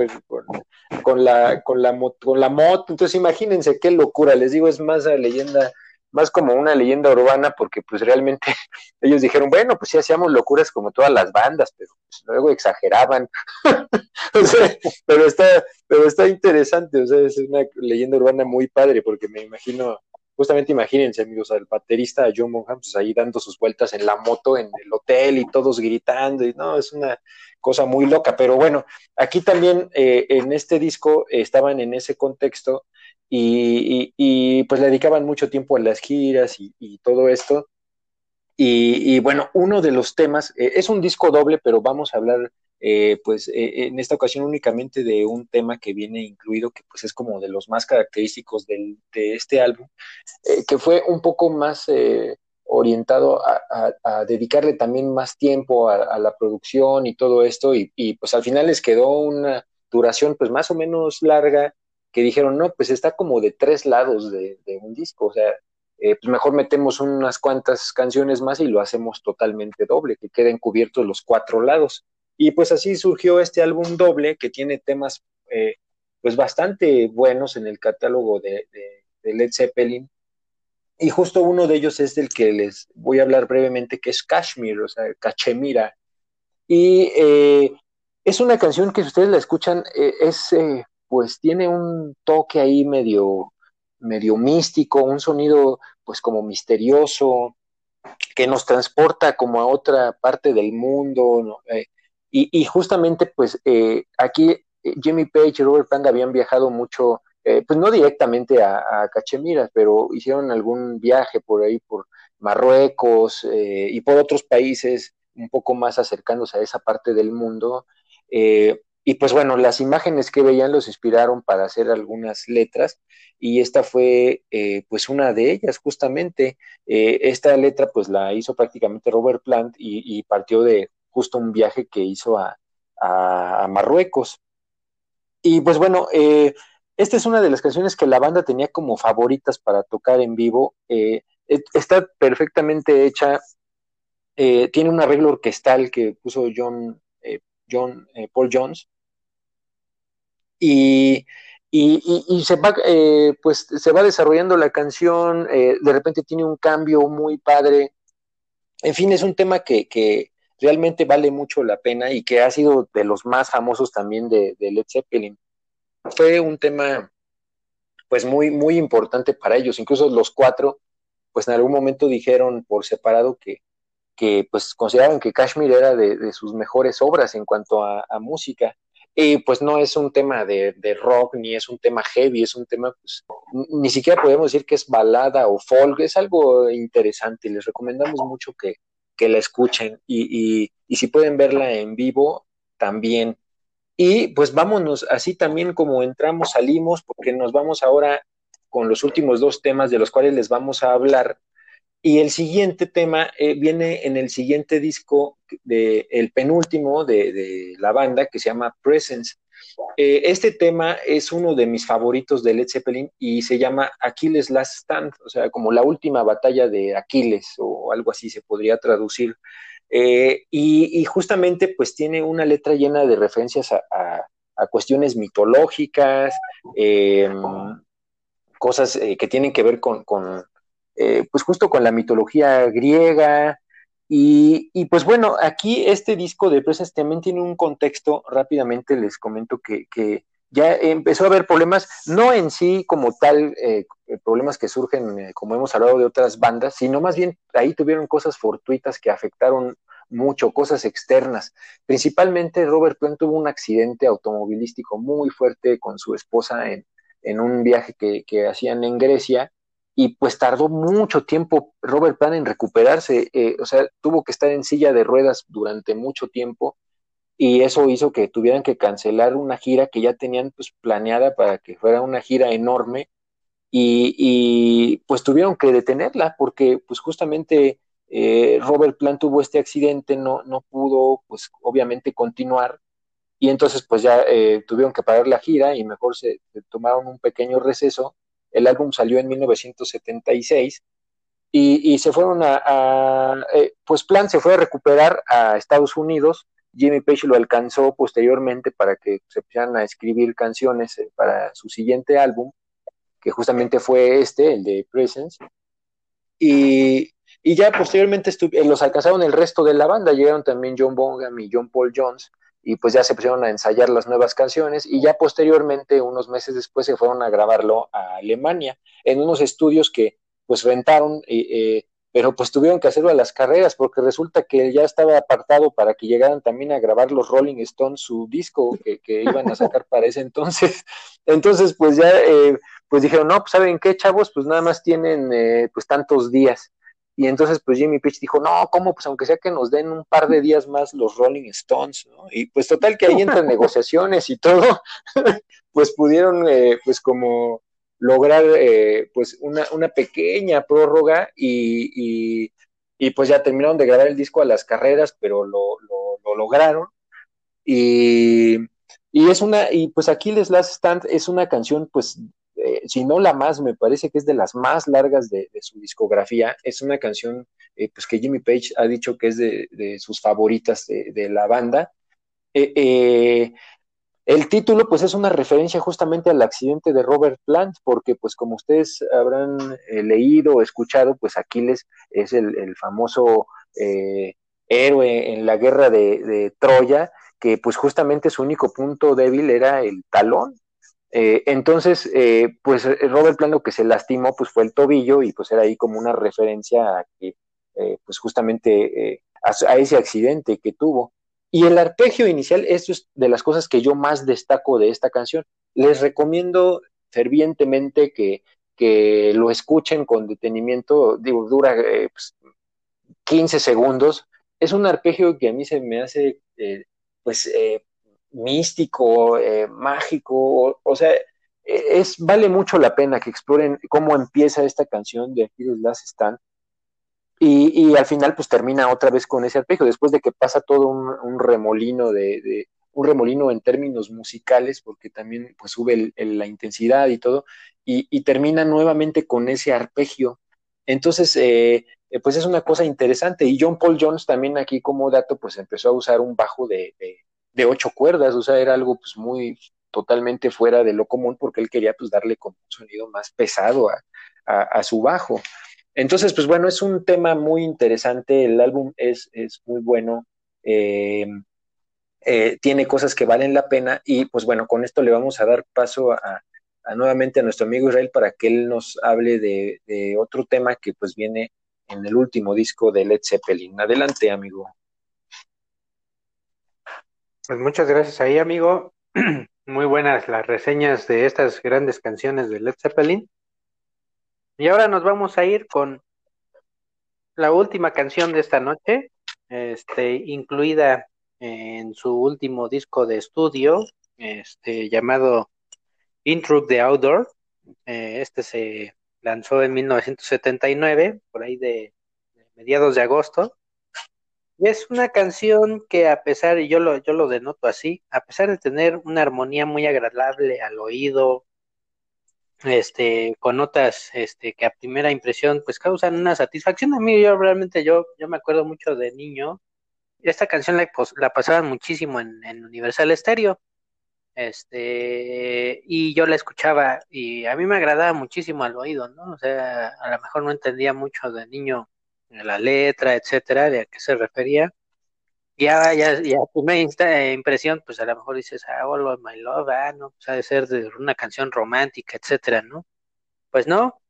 con, la, con, la, con la moto. Entonces imagínense qué locura, les digo, es más leyenda, más como una leyenda urbana, porque pues realmente ellos dijeron, bueno, pues sí hacíamos locuras como todas las bandas, pero pues, luego exageraban. pero está, pero está interesante, o sea, es una leyenda urbana muy padre, porque me imagino justamente imagínense, amigos, al baterista John Bonham, pues ahí dando sus vueltas en la moto, en el hotel y todos gritando, y no, es una cosa muy loca, pero bueno, aquí también eh, en este disco estaban en ese contexto y, pues le dedicaban mucho tiempo a las giras y, todo esto. Y, bueno, uno de los temas, eh, es un disco doble, pero vamos a hablar eh, pues eh, en esta ocasión únicamente de un tema que viene incluido, que pues es como de los más característicos del, de este álbum, eh, que fue un poco más orientado a, dedicarle también más tiempo a, la producción y todo esto, y, pues al final les quedó una duración pues más o menos larga, que dijeron, no, pues está como de tres lados de, de un disco, o sea, pues mejor metemos unas cuantas canciones más y lo hacemos totalmente doble, que queden cubiertos los cuatro lados. Y pues así surgió este álbum doble que tiene temas eh, pues bastante buenos en el catálogo de, Led Zeppelin. Y justo uno de ellos es del que les voy a hablar brevemente, que es Kashmir, o sea, Cachemira. Y eh, es una canción que si ustedes la escuchan, eh, es, pues tiene un toque ahí medio, medio místico, un sonido pues como misterioso, que nos transporta como a otra parte del mundo. Y, justamente, pues eh, aquí eh, Jimmy Page y Robert Plant habían viajado mucho, eh, pues no directamente a, a, Cachemira, pero hicieron algún viaje por ahí, por Marruecos y por otros países un poco más acercándose a esa parte del mundo. y pues bueno, las imágenes que veían los inspiraron para hacer algunas letras y esta fue pues una de ellas justamente. esta letra pues la hizo prácticamente Robert Plant y partió de justo un viaje que hizo a, Marruecos. Y pues bueno, eh, esta es una de las canciones que la banda tenía como favoritas para tocar en vivo. Eh, está perfectamente hecha, eh, tiene un arreglo orquestal que puso John, John Paul Jones, y, y, se va, pues se va desarrollando la canción, de repente tiene un cambio muy padre. En fin, es un tema que, realmente vale mucho la pena y que ha sido de los más famosos también de, de Led Zeppelin. Fue un tema pues muy, muy importante para ellos. Incluso los cuatro, pues en algún momento dijeron por separado que, que pues consideraban que Kashmir era de, sus mejores obras en cuanto a, música. Y pues no es un tema de, rock, ni es un tema heavy, es un tema, pues, ni siquiera podemos decir que es balada o folk, es algo interesante. Les recomendamos mucho que, que la escuchen y, y, y si pueden verla en vivo, también. Y pues vámonos, así también como entramos, salimos, porque nos vamos ahora con los últimos dos temas de los cuales les vamos a hablar. Y el siguiente tema eh, viene en el siguiente disco, de, el penúltimo de, la banda, que se llama Presence. Eh, este tema es uno de mis favoritos de Led Zeppelin y se llama Aquiles Last Stand, o sea, como la última batalla de Aquiles o algo así se podría traducir. Eh, y, justamente pues tiene una letra llena de referencias a, cuestiones mitológicas, em, cosas eh, que tienen que ver con, eh, pues justo con la mitología griega. Y, pues bueno, aquí este disco de Presas también tiene un contexto, rápidamente les comento que, ya empezó a haber problemas, no en sí como tal, eh, problemas que surgen, eh, como hemos hablado de otras bandas, sino más bien ahí tuvieron cosas fortuitas que afectaron mucho, cosas externas. Principalmente Robert Plant tuvo un accidente automovilístico muy fuerte con su esposa en, un viaje que, hacían en Grecia y pues tardó mucho tiempo Robert Plant en recuperarse, eh, o sea, tuvo que estar en silla de ruedas durante mucho tiempo y eso hizo que tuvieran que cancelar una gira que ya tenían pues planeada para que fuera una gira enorme y, pues tuvieron que detenerla porque pues justamente eh, Robert Plant tuvo este accidente, no, no pudo pues obviamente continuar y entonces pues ya eh, tuvieron que parar la gira y mejor se, tomaron un pequeño receso. El álbum salió en 1976 y, y se fueron a, eh, pues Plant se fue a recuperar a Estados Unidos Jimmy Page lo alcanzó posteriormente para que se empezaran a escribir canciones eh, para su siguiente álbum, que justamente fue este, el de Presence. Y, ya posteriormente eh, los alcanzaron el resto de la banda, llegaron también John Bonham y John Paul Jones, y pues ya se pusieron a ensayar las nuevas canciones, y ya posteriormente, unos meses después, se fueron a grabarlo a Alemania, en unos estudios que pues rentaron eh, pero pues tuvieron que hacerlo a las carreras porque resulta que ya estaba apartado para que llegaran también a grabar los Rolling Stones su disco que, iban a sacar para ese entonces. Entonces pues ya eh, pues dijeron, no, pues saben qué chavos, pues nada más tienen eh, pues tantos días. Y entonces pues Jimmy Page dijo, no, ¿cómo? Pues aunque sea que nos den un par de días más los Rolling Stones, ¿no? Y pues total que ahí entran negociaciones y todo, pues pudieron eh, pues como lograr eh, pues una, una, pequeña prórroga y, y, pues ya terminaron de grabar el disco a las carreras, pero lo, lo, lograron. Y, y, es una, y pues aquí Les Last Stand es una canción, pues, eh, si no la más, me parece que es de las más largas de, su discografía. Es una canción eh, pues que Jimmy Page ha dicho que es de, de sus favoritas de, la banda. Eh, el título, pues, es una referencia justamente al accidente de Robert Plant, porque, pues, como ustedes habrán leído o escuchado, pues Aquiles es el, famoso héroe en la guerra de, Troya, que, pues, justamente su único punto débil era el talón. Eh, entonces, pues, Robert Plant lo que se lastimó, pues, fue el tobillo y, pues, era ahí como una referencia a que, pues, justamente a ese accidente que tuvo. Y el arpegio inicial, esto es de las cosas que yo más destaco de esta canción. Les recomiendo fervientemente que, que lo escuchen con detenimiento. Digo, dura 15 eh, pues, segundos. Es un arpegio que a mí se me hace, eh, pues, eh, místico, mágico. O, sea, es, vale mucho la pena que exploren cómo empieza esta canción de Aquiles Last Stand y, al final pues termina otra vez con ese arpegio, después de que pasa todo un, remolino de, un remolino en términos musicales, porque también pues sube la intensidad y todo, y, termina nuevamente con ese arpegio. Entonces, eh, eh, pues es una cosa interesante. Y John Paul Jones también aquí como dato, pues empezó a usar un bajo de, de, ocho cuerdas, o sea, era algo pues muy, totalmente fuera de lo común porque él quería pues darle como un sonido más pesado a, a, su bajo. Entonces, pues bueno, es un tema muy interesante, el álbum es, es muy bueno, eh, eh, tiene cosas que valen la pena y pues bueno, con esto le vamos a dar paso a, nuevamente a nuestro amigo Israel para que él nos hable de, de otro tema que pues viene en el último disco de Led Zeppelin. Adelante, amigo. Pues muchas gracias ahí, amigo. Muy buenas las reseñas de estas grandes canciones de Led Zeppelin. Y ahora nos vamos a ir con la última canción de esta noche, este, incluida en su último disco de estudio, este, llamado Intro the Outdoor. Eh, este se lanzó en 1979, por ahí de, mediados de agosto. Es una canción que a pesar, y yo lo, yo lo denoto así, a pesar de tener una armonía muy agradable al oído, este, con notas este, que a primera impresión pues causan una satisfacción. A mí yo realmente, yo, yo me acuerdo mucho de niño, esta canción la, la pasaban muchísimo en, en Universal Stereo este, y yo la escuchaba y a mí me agradaba muchísimo al oído, ¿no? O sea, a lo mejor no entendía mucho de niño la letra, etcétera, de a qué se refería. Ya, ya, ya, primera impresión, pues a lo mejor dices, ah, of My Love, ah, no, pues ha de ser de una canción romántica, etcétera, ¿no? Pues no,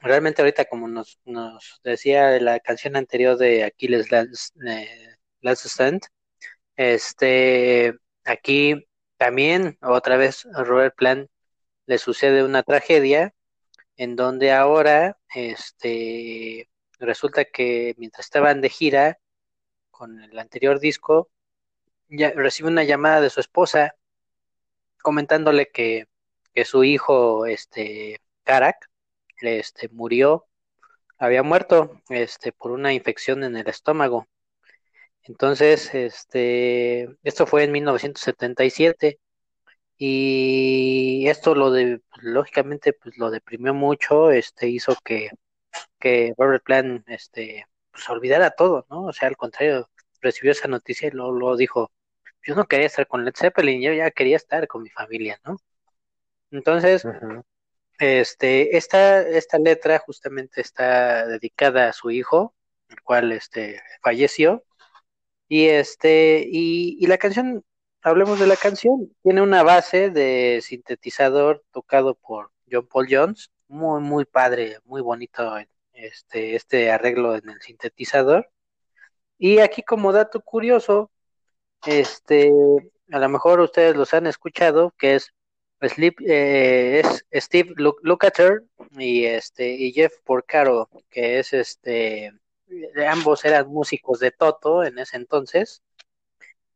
realmente ahorita como nos, nos decía la canción anterior de Aquiles Last, eh, Stand, este, aquí también, otra vez, Robert Plant le sucede una tragedia en donde ahora, este, resulta que mientras estaban de gira con el anterior disco, ya recibe una llamada de su esposa comentándole que, que su hijo, este, Karak, este, murió, había muerto, este, por una infección en el estómago. Entonces, este, esto fue en 1977 y esto lo de, lógicamente, pues lo deprimió mucho, este, hizo que, que Robert Plant, este, pues olvidara todo, ¿no? O sea, al contrario, recibió esa noticia y luego, lo dijo, yo no quería estar con Led Zeppelin, yo ya quería estar con mi familia, ¿no? Entonces, este, esta, esta letra justamente está dedicada a su hijo, el cual, este, falleció, y este, y, la canción, hablemos de la canción, tiene una base de sintetizador tocado por John Paul Jones, muy, muy padre, muy bonito este, este arreglo en el sintetizador. Y aquí como dato curioso, este, a lo mejor ustedes los han escuchado, que es Sleep, eh, es Steve Lukather y este y Jeff Porcaro, que es este ambos eran músicos de Toto en ese entonces.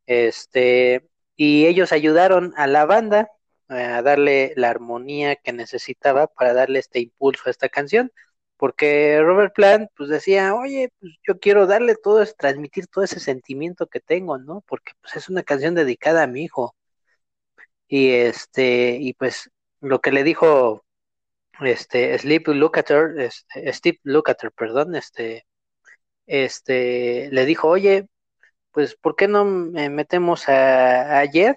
Este, y ellos ayudaron a la banda a darle la armonía que necesitaba para darle este impulso a esta canción, porque Robert Plant pues decía, oye, pues yo quiero darle todo, transmitir todo ese sentimiento que tengo, ¿no? Porque pues es una canción dedicada a mi hijo. Y este, y pues lo que le dijo este Sleep Lukather, este, Steve Lukather, perdón, este, este, le dijo, oye, pues, ¿por qué no metemos a, a Jed?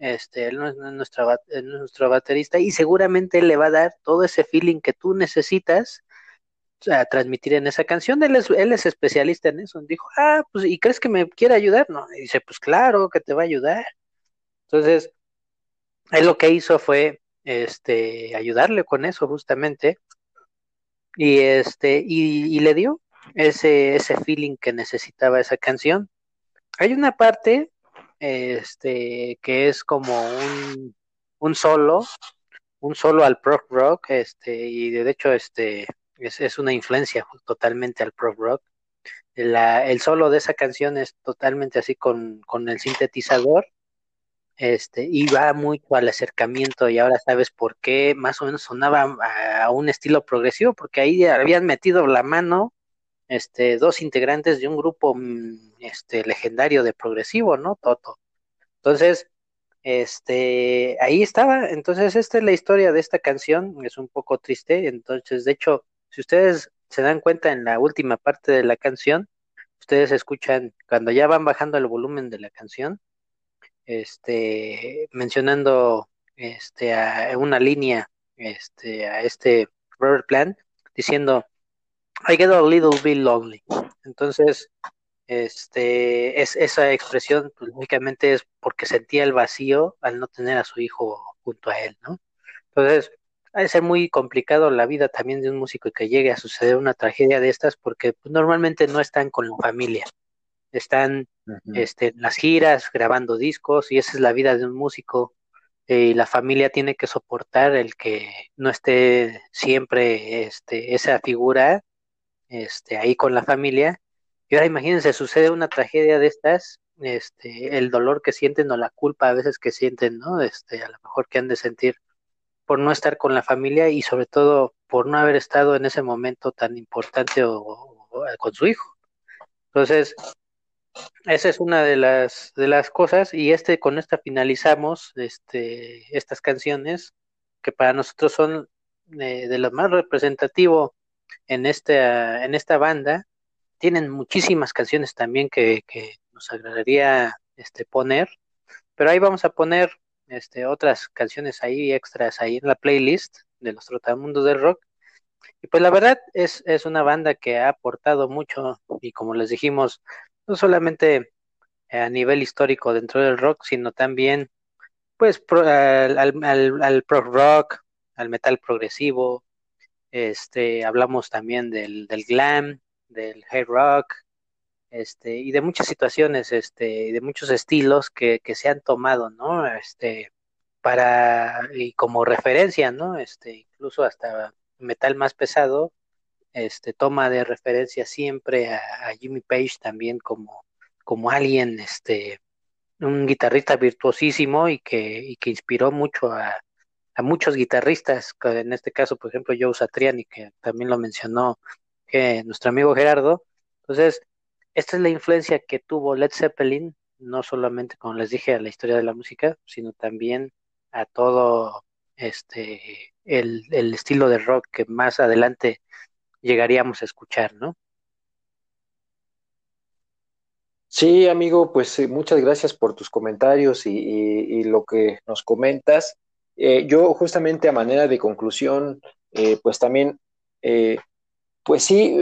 Este, él no es, nuestra, nuestro baterista y seguramente él le va a dar todo ese feeling que tú necesitas a transmitir en esa canción. Él es, él es especialista en eso. Dijo, ah, pues, ¿y crees que me quiere ayudar? No, y dice, pues claro que te va a ayudar. Entonces, él lo que hizo fue, este, ayudarle con eso justamente. Y este, y le dio, ese, ese feeling que necesitaba esa canción. Hay una parte este, que es como un, un solo, un solo al prog rock, este, y de hecho este, es, es una influencia totalmente al prog rock. La, el solo de esa canción es totalmente así con, con el sintetizador este, y va mucho al acercamiento y ahora sabes por qué más o menos sonaba a, un estilo progresivo, porque ahí habían metido la mano este, dos integrantes de un grupo mm, este, legendario de progresivo, ¿no? Toto. Entonces, este, ahí estaba. Entonces, esta es la historia de esta canción. Es un poco triste. Entonces, de hecho, si ustedes se dan cuenta en la última parte de la canción, ustedes escuchan, cuando ya van bajando el volumen de la canción, este, mencionando este, a una línea este, a este Robert Plant, diciendo, I get a little bit lonely. Entonces, este, es, esa expresión pues, únicamente es porque sentía el vacío al no tener a su hijo junto a él, ¿no? Entonces, ha de ser muy complicado la vida también de un músico que llegue a suceder una tragedia de estas porque pues, normalmente no están con la familia, están este, en las giras, grabando discos y esa es la vida de un músico y la familia tiene que soportar el que no esté siempre este, esa figura este, ahí con la familia. Y ahora imagínense, sucede una tragedia de estas, este, el dolor que sienten o la culpa a veces que sienten, ¿no? Este, a lo mejor que han de sentir por no estar con la familia y sobre todo por no haber estado en ese momento tan importante o, con su hijo. Entonces, esa es una de las de las cosas y este con esta finalizamos este estas canciones que para nosotros son de, lo más representativo en esta en esta banda tienen muchísimas canciones también que, que nos agradaría este poner pero ahí vamos a poner este, otras canciones ahí extras ahí en la playlist de los Trotamundos del Rock. Y pues la verdad es, es una banda que ha aportado mucho y como les dijimos, no solamente a nivel histórico dentro del rock, sino también pues al, al, al pro rock, al metal progresivo, este, hablamos también del, del glam, del hard rock, este, y de muchas situaciones, este, de muchos estilos que, que se han tomado, ¿no? Este, para, y como referencia, ¿no? Este, incluso hasta metal más pesado, este, toma de referencia siempre a, Jimmy Page también como, como alguien, este, un guitarrista virtuosísimo y que, y que inspiró mucho a, a muchos guitarristas, en este caso, por ejemplo, Joe Satriani, que también lo mencionó que nuestro amigo Gerardo. Entonces, esta es la influencia que tuvo Led Zeppelin, no solamente, como les dije, a la historia de la música, sino también a todo este el, el estilo de rock que más adelante llegaríamos a escuchar, ¿no? Sí, amigo, pues eh, muchas gracias por tus comentarios y, lo que nos comentas. Eh, yo justamente a manera de conclusión, eh, pues también eh, pues sí,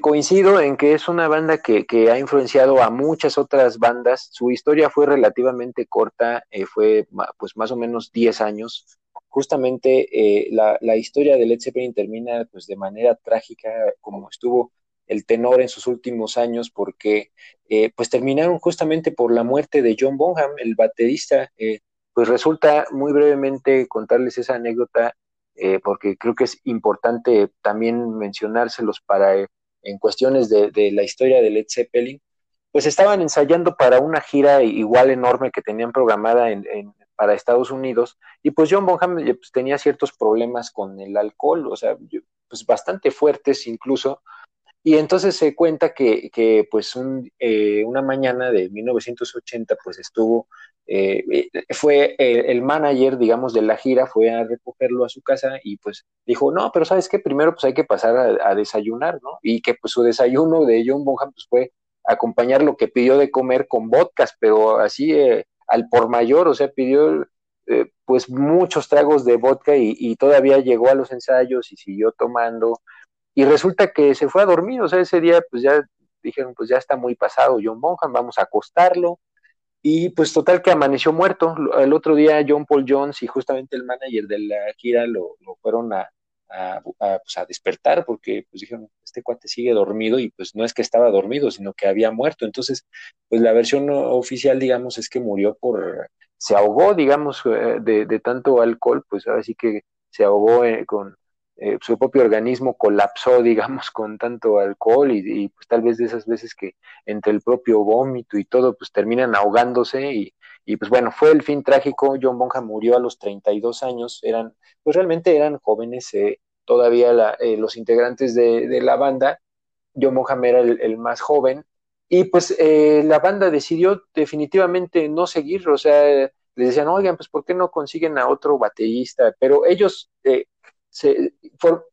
coincido en que es una banda que, que, ha influenciado a muchas otras bandas. Su historia fue relativamente corta, fue pues más o menos 10 años. Justamente la, la, historia de Led Zeppelin termina pues de manera trágica, como estuvo el tenor en sus últimos años, porque pues terminaron justamente por la muerte de John Bonham, el baterista. Pues resulta muy brevemente contarles esa anécdota eh, porque creo que es importante también mencionárselos para eh, en cuestiones de, de, la historia de Led Zeppelin, pues estaban ensayando para una gira igual enorme que tenían programada en, en, para Estados Unidos, y pues John Bonham eh, pues, tenía ciertos problemas con el alcohol, o sea, pues bastante fuertes incluso, y entonces se cuenta que, que pues un, eh, una mañana de 1980 pues estuvo eh, eh, fue el manager, digamos, de la gira, fue a recogerlo a su casa y pues dijo, no, pero sabes qué, primero pues hay que pasar a, a desayunar, ¿no? Y que pues su desayuno de John Bonham pues fue acompañar lo que pidió de comer con vodkas, pero así eh, al por mayor, o sea, pidió eh, pues muchos tragos de vodka y, y, todavía llegó a los ensayos y siguió tomando y resulta que se fue a dormir, o sea, ese día pues ya dijeron, pues ya está muy pasado John Bonham, vamos a acostarlo, y pues total que amaneció muerto. El otro día John Paul Jones y justamente el manager de la gira lo, lo fueron a, a, pues a, despertar porque pues dijeron, este cuate sigue dormido y pues no es que estaba dormido, sino que había muerto. Entonces, pues la versión oficial, digamos, es que murió por, se ahogó, digamos, eh, de, de tanto alcohol, pues ahora sí que se ahogó eh, con, eh, su propio organismo colapsó, digamos, con tanto alcohol y, pues tal vez de esas veces que entre el propio vómito y todo, pues terminan ahogándose y, y pues bueno, fue el fin trágico. John Bonham murió a los 32 años, eran, pues realmente eran jóvenes eh, todavía la, eh, los integrantes de, la banda. John Bonham era el, el más joven y pues eh, la banda decidió definitivamente no seguir, o sea, les decían, oigan, pues ¿por qué no consiguen a otro baterista? Pero ellos eh, se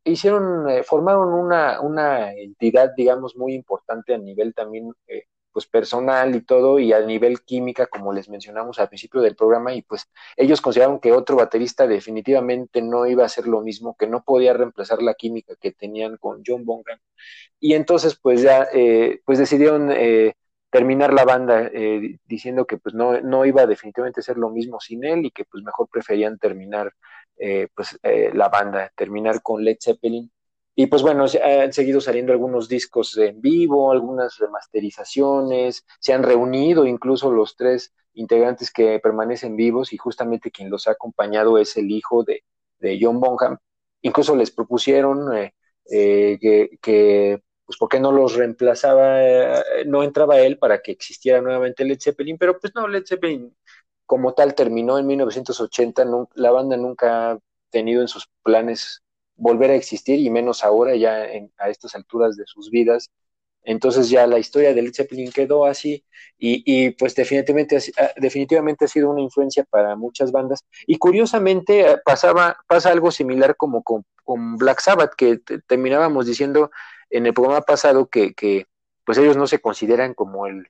hicieron, eh, formaron una, una, entidad, digamos, muy importante a nivel también eh, pues personal y todo, y a nivel química, como les mencionamos al principio del programa, y pues ellos consideraron que otro baterista definitivamente no iba a ser lo mismo, que no podía reemplazar la química que tenían con John Bonham. Y entonces, pues ya, eh, pues decidieron eh, terminar la banda eh, diciendo que pues no, no iba definitivamente a ser lo mismo sin él y que pues mejor preferían terminar pues la banda, terminar con Led Zeppelin y pues bueno, han seguido saliendo algunos discos en vivo, algunas remasterizaciones, se han reunido incluso los tres integrantes que permanecen vivos y justamente quien los ha acompañado es el hijo de, John Bonham. Incluso les propusieron eh, eh, que, que, pues, ¿por qué no los reemplazaba? Eh, no entraba él para que existiera nuevamente Led Zeppelin, pero pues no, Led Zeppelin como tal terminó en 1980, la banda nunca ha tenido en sus planes volver a existir y menos ahora ya a estas alturas de sus vidas. Entonces ya la historia de Led Zeppelin quedó así y, pues definitivamente, ah, definitivamente ha sido una influencia para muchas bandas. Y curiosamente ah, pasaba, pasa algo similar como con, Black Sabbath, que terminábamos diciendo en el programa pasado que, que, pues ellos no se consideran como el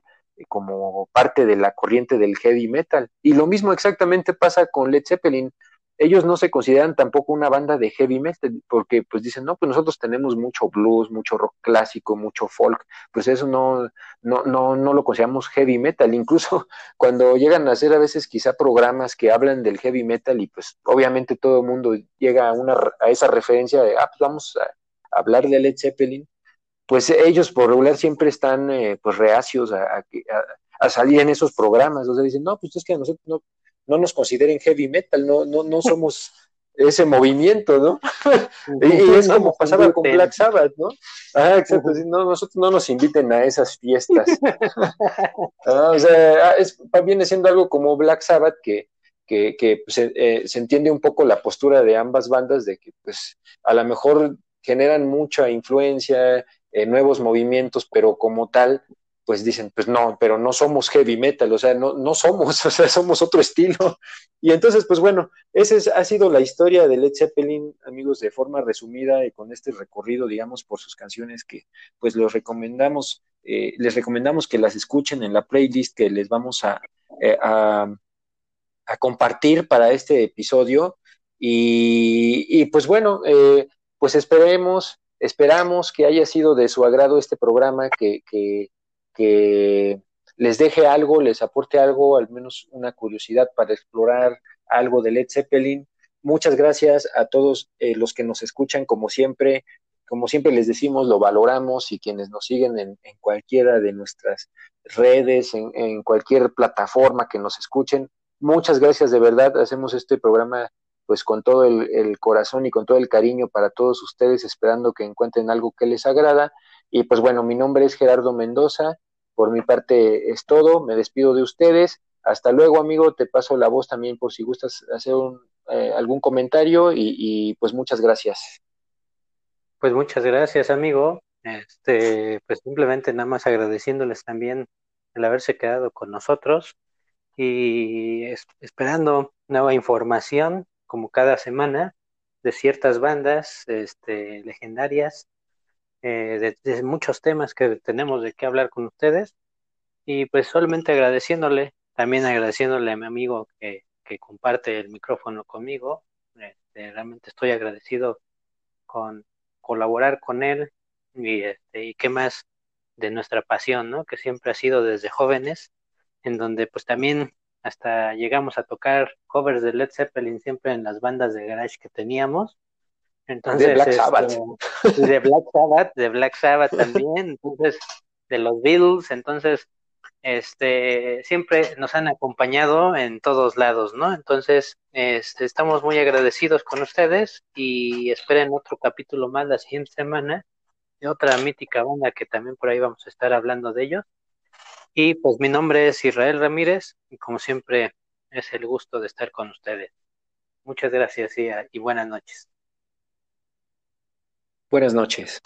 como parte de la corriente del heavy metal. Y lo mismo exactamente pasa con Led Zeppelin ellos no se consideran tampoco una banda de heavy metal, porque pues dicen, no, pues nosotros tenemos mucho blues, mucho rock clásico, mucho folk, pues eso no, no, no, no lo consideramos heavy metal. Incluso cuando llegan a hacer a veces quizá programas que hablan del heavy metal y pues obviamente todo el mundo llega a, una, a esa referencia de, ah, pues vamos a, hablar de Led Zeppelin, pues ellos por regular siempre están eh, pues reacios a, a, a, salir en esos programas, o sea, dicen, no, pues es que a nosotros no, no nos consideren heavy metal, no, no, no somos ese movimiento, ¿no? y, es como pasaba con Black Sabbath, ¿no? Ah, exacto, no, nosotros no nos inviten a esas fiestas. Ah, o sea, ah, es, viene siendo algo como Black Sabbath que, que, que pues, eh, se entiende un poco la postura de ambas bandas de que pues a lo mejor generan mucha influencia, eh, nuevos movimientos, pero como tal, pues dicen, pues no, pero no somos heavy metal, o sea, no, no somos, o sea, somos otro estilo. Y entonces, pues bueno, esa ha sido la historia de Led Zeppelin, amigos, de forma resumida y con este recorrido, digamos, por sus canciones que pues los recomendamos, eh, les recomendamos que las escuchen en la playlist que les vamos a, eh, a, compartir para este episodio. Y, pues bueno, pues esperemos, esperamos que haya sido de su agrado este programa, que, les deje algo, les aporte algo, al menos una curiosidad para explorar algo de Led Zeppelin. Muchas gracias a todos eh, los que nos escuchan, como siempre. Como siempre les decimos, lo valoramos y quienes nos siguen en, cualquiera de nuestras redes, en, cualquier plataforma que nos escuchen. Muchas gracias de verdad. Hacemos este programa pues con todo el corazón y con todo el cariño para todos ustedes, esperando que encuentren algo que les agrada. Y pues bueno, mi nombre es Gerardo Mendoza por mi parte es todo, me despido de ustedes. Hasta luego, amigo, te paso la voz también por si gustas hacer eh, algún comentario y, pues muchas gracias. Pues muchas gracias, amigo. Este, pues simplemente nada más agradeciéndoles también el haberse quedado con nosotros y esperando nueva información como cada semana de ciertas bandas este, legendarias eh, de, muchos temas que tenemos de qué hablar con ustedes. Y pues solamente agradeciéndole, también agradeciéndole a mi amigo que, comparte el micrófono conmigo. Este, realmente estoy agradecido con colaborar con él y, este, y qué más de nuestra pasión, ¿no? Que siempre ha sido desde jóvenes, en donde pues también hasta llegamos a tocar covers de Led Zeppelin siempre en las bandas de garage que teníamos entonces, de Black Sabbath. de Black Sabbath, de Black Sabbath también, entonces, de los Beatles, entonces, este, siempre nos han acompañado en todos lados, ¿no? Entonces, este, estamos muy agradecidos con ustedes y esperen otro capítulo más la siguiente semana de otra mítica banda que también por ahí vamos a estar hablando de ellos. Y pues mi nombre es Israel Ramírez y como siempre es el gusto de estar con ustedes. Muchas gracias y buenas noches. Buenas noches.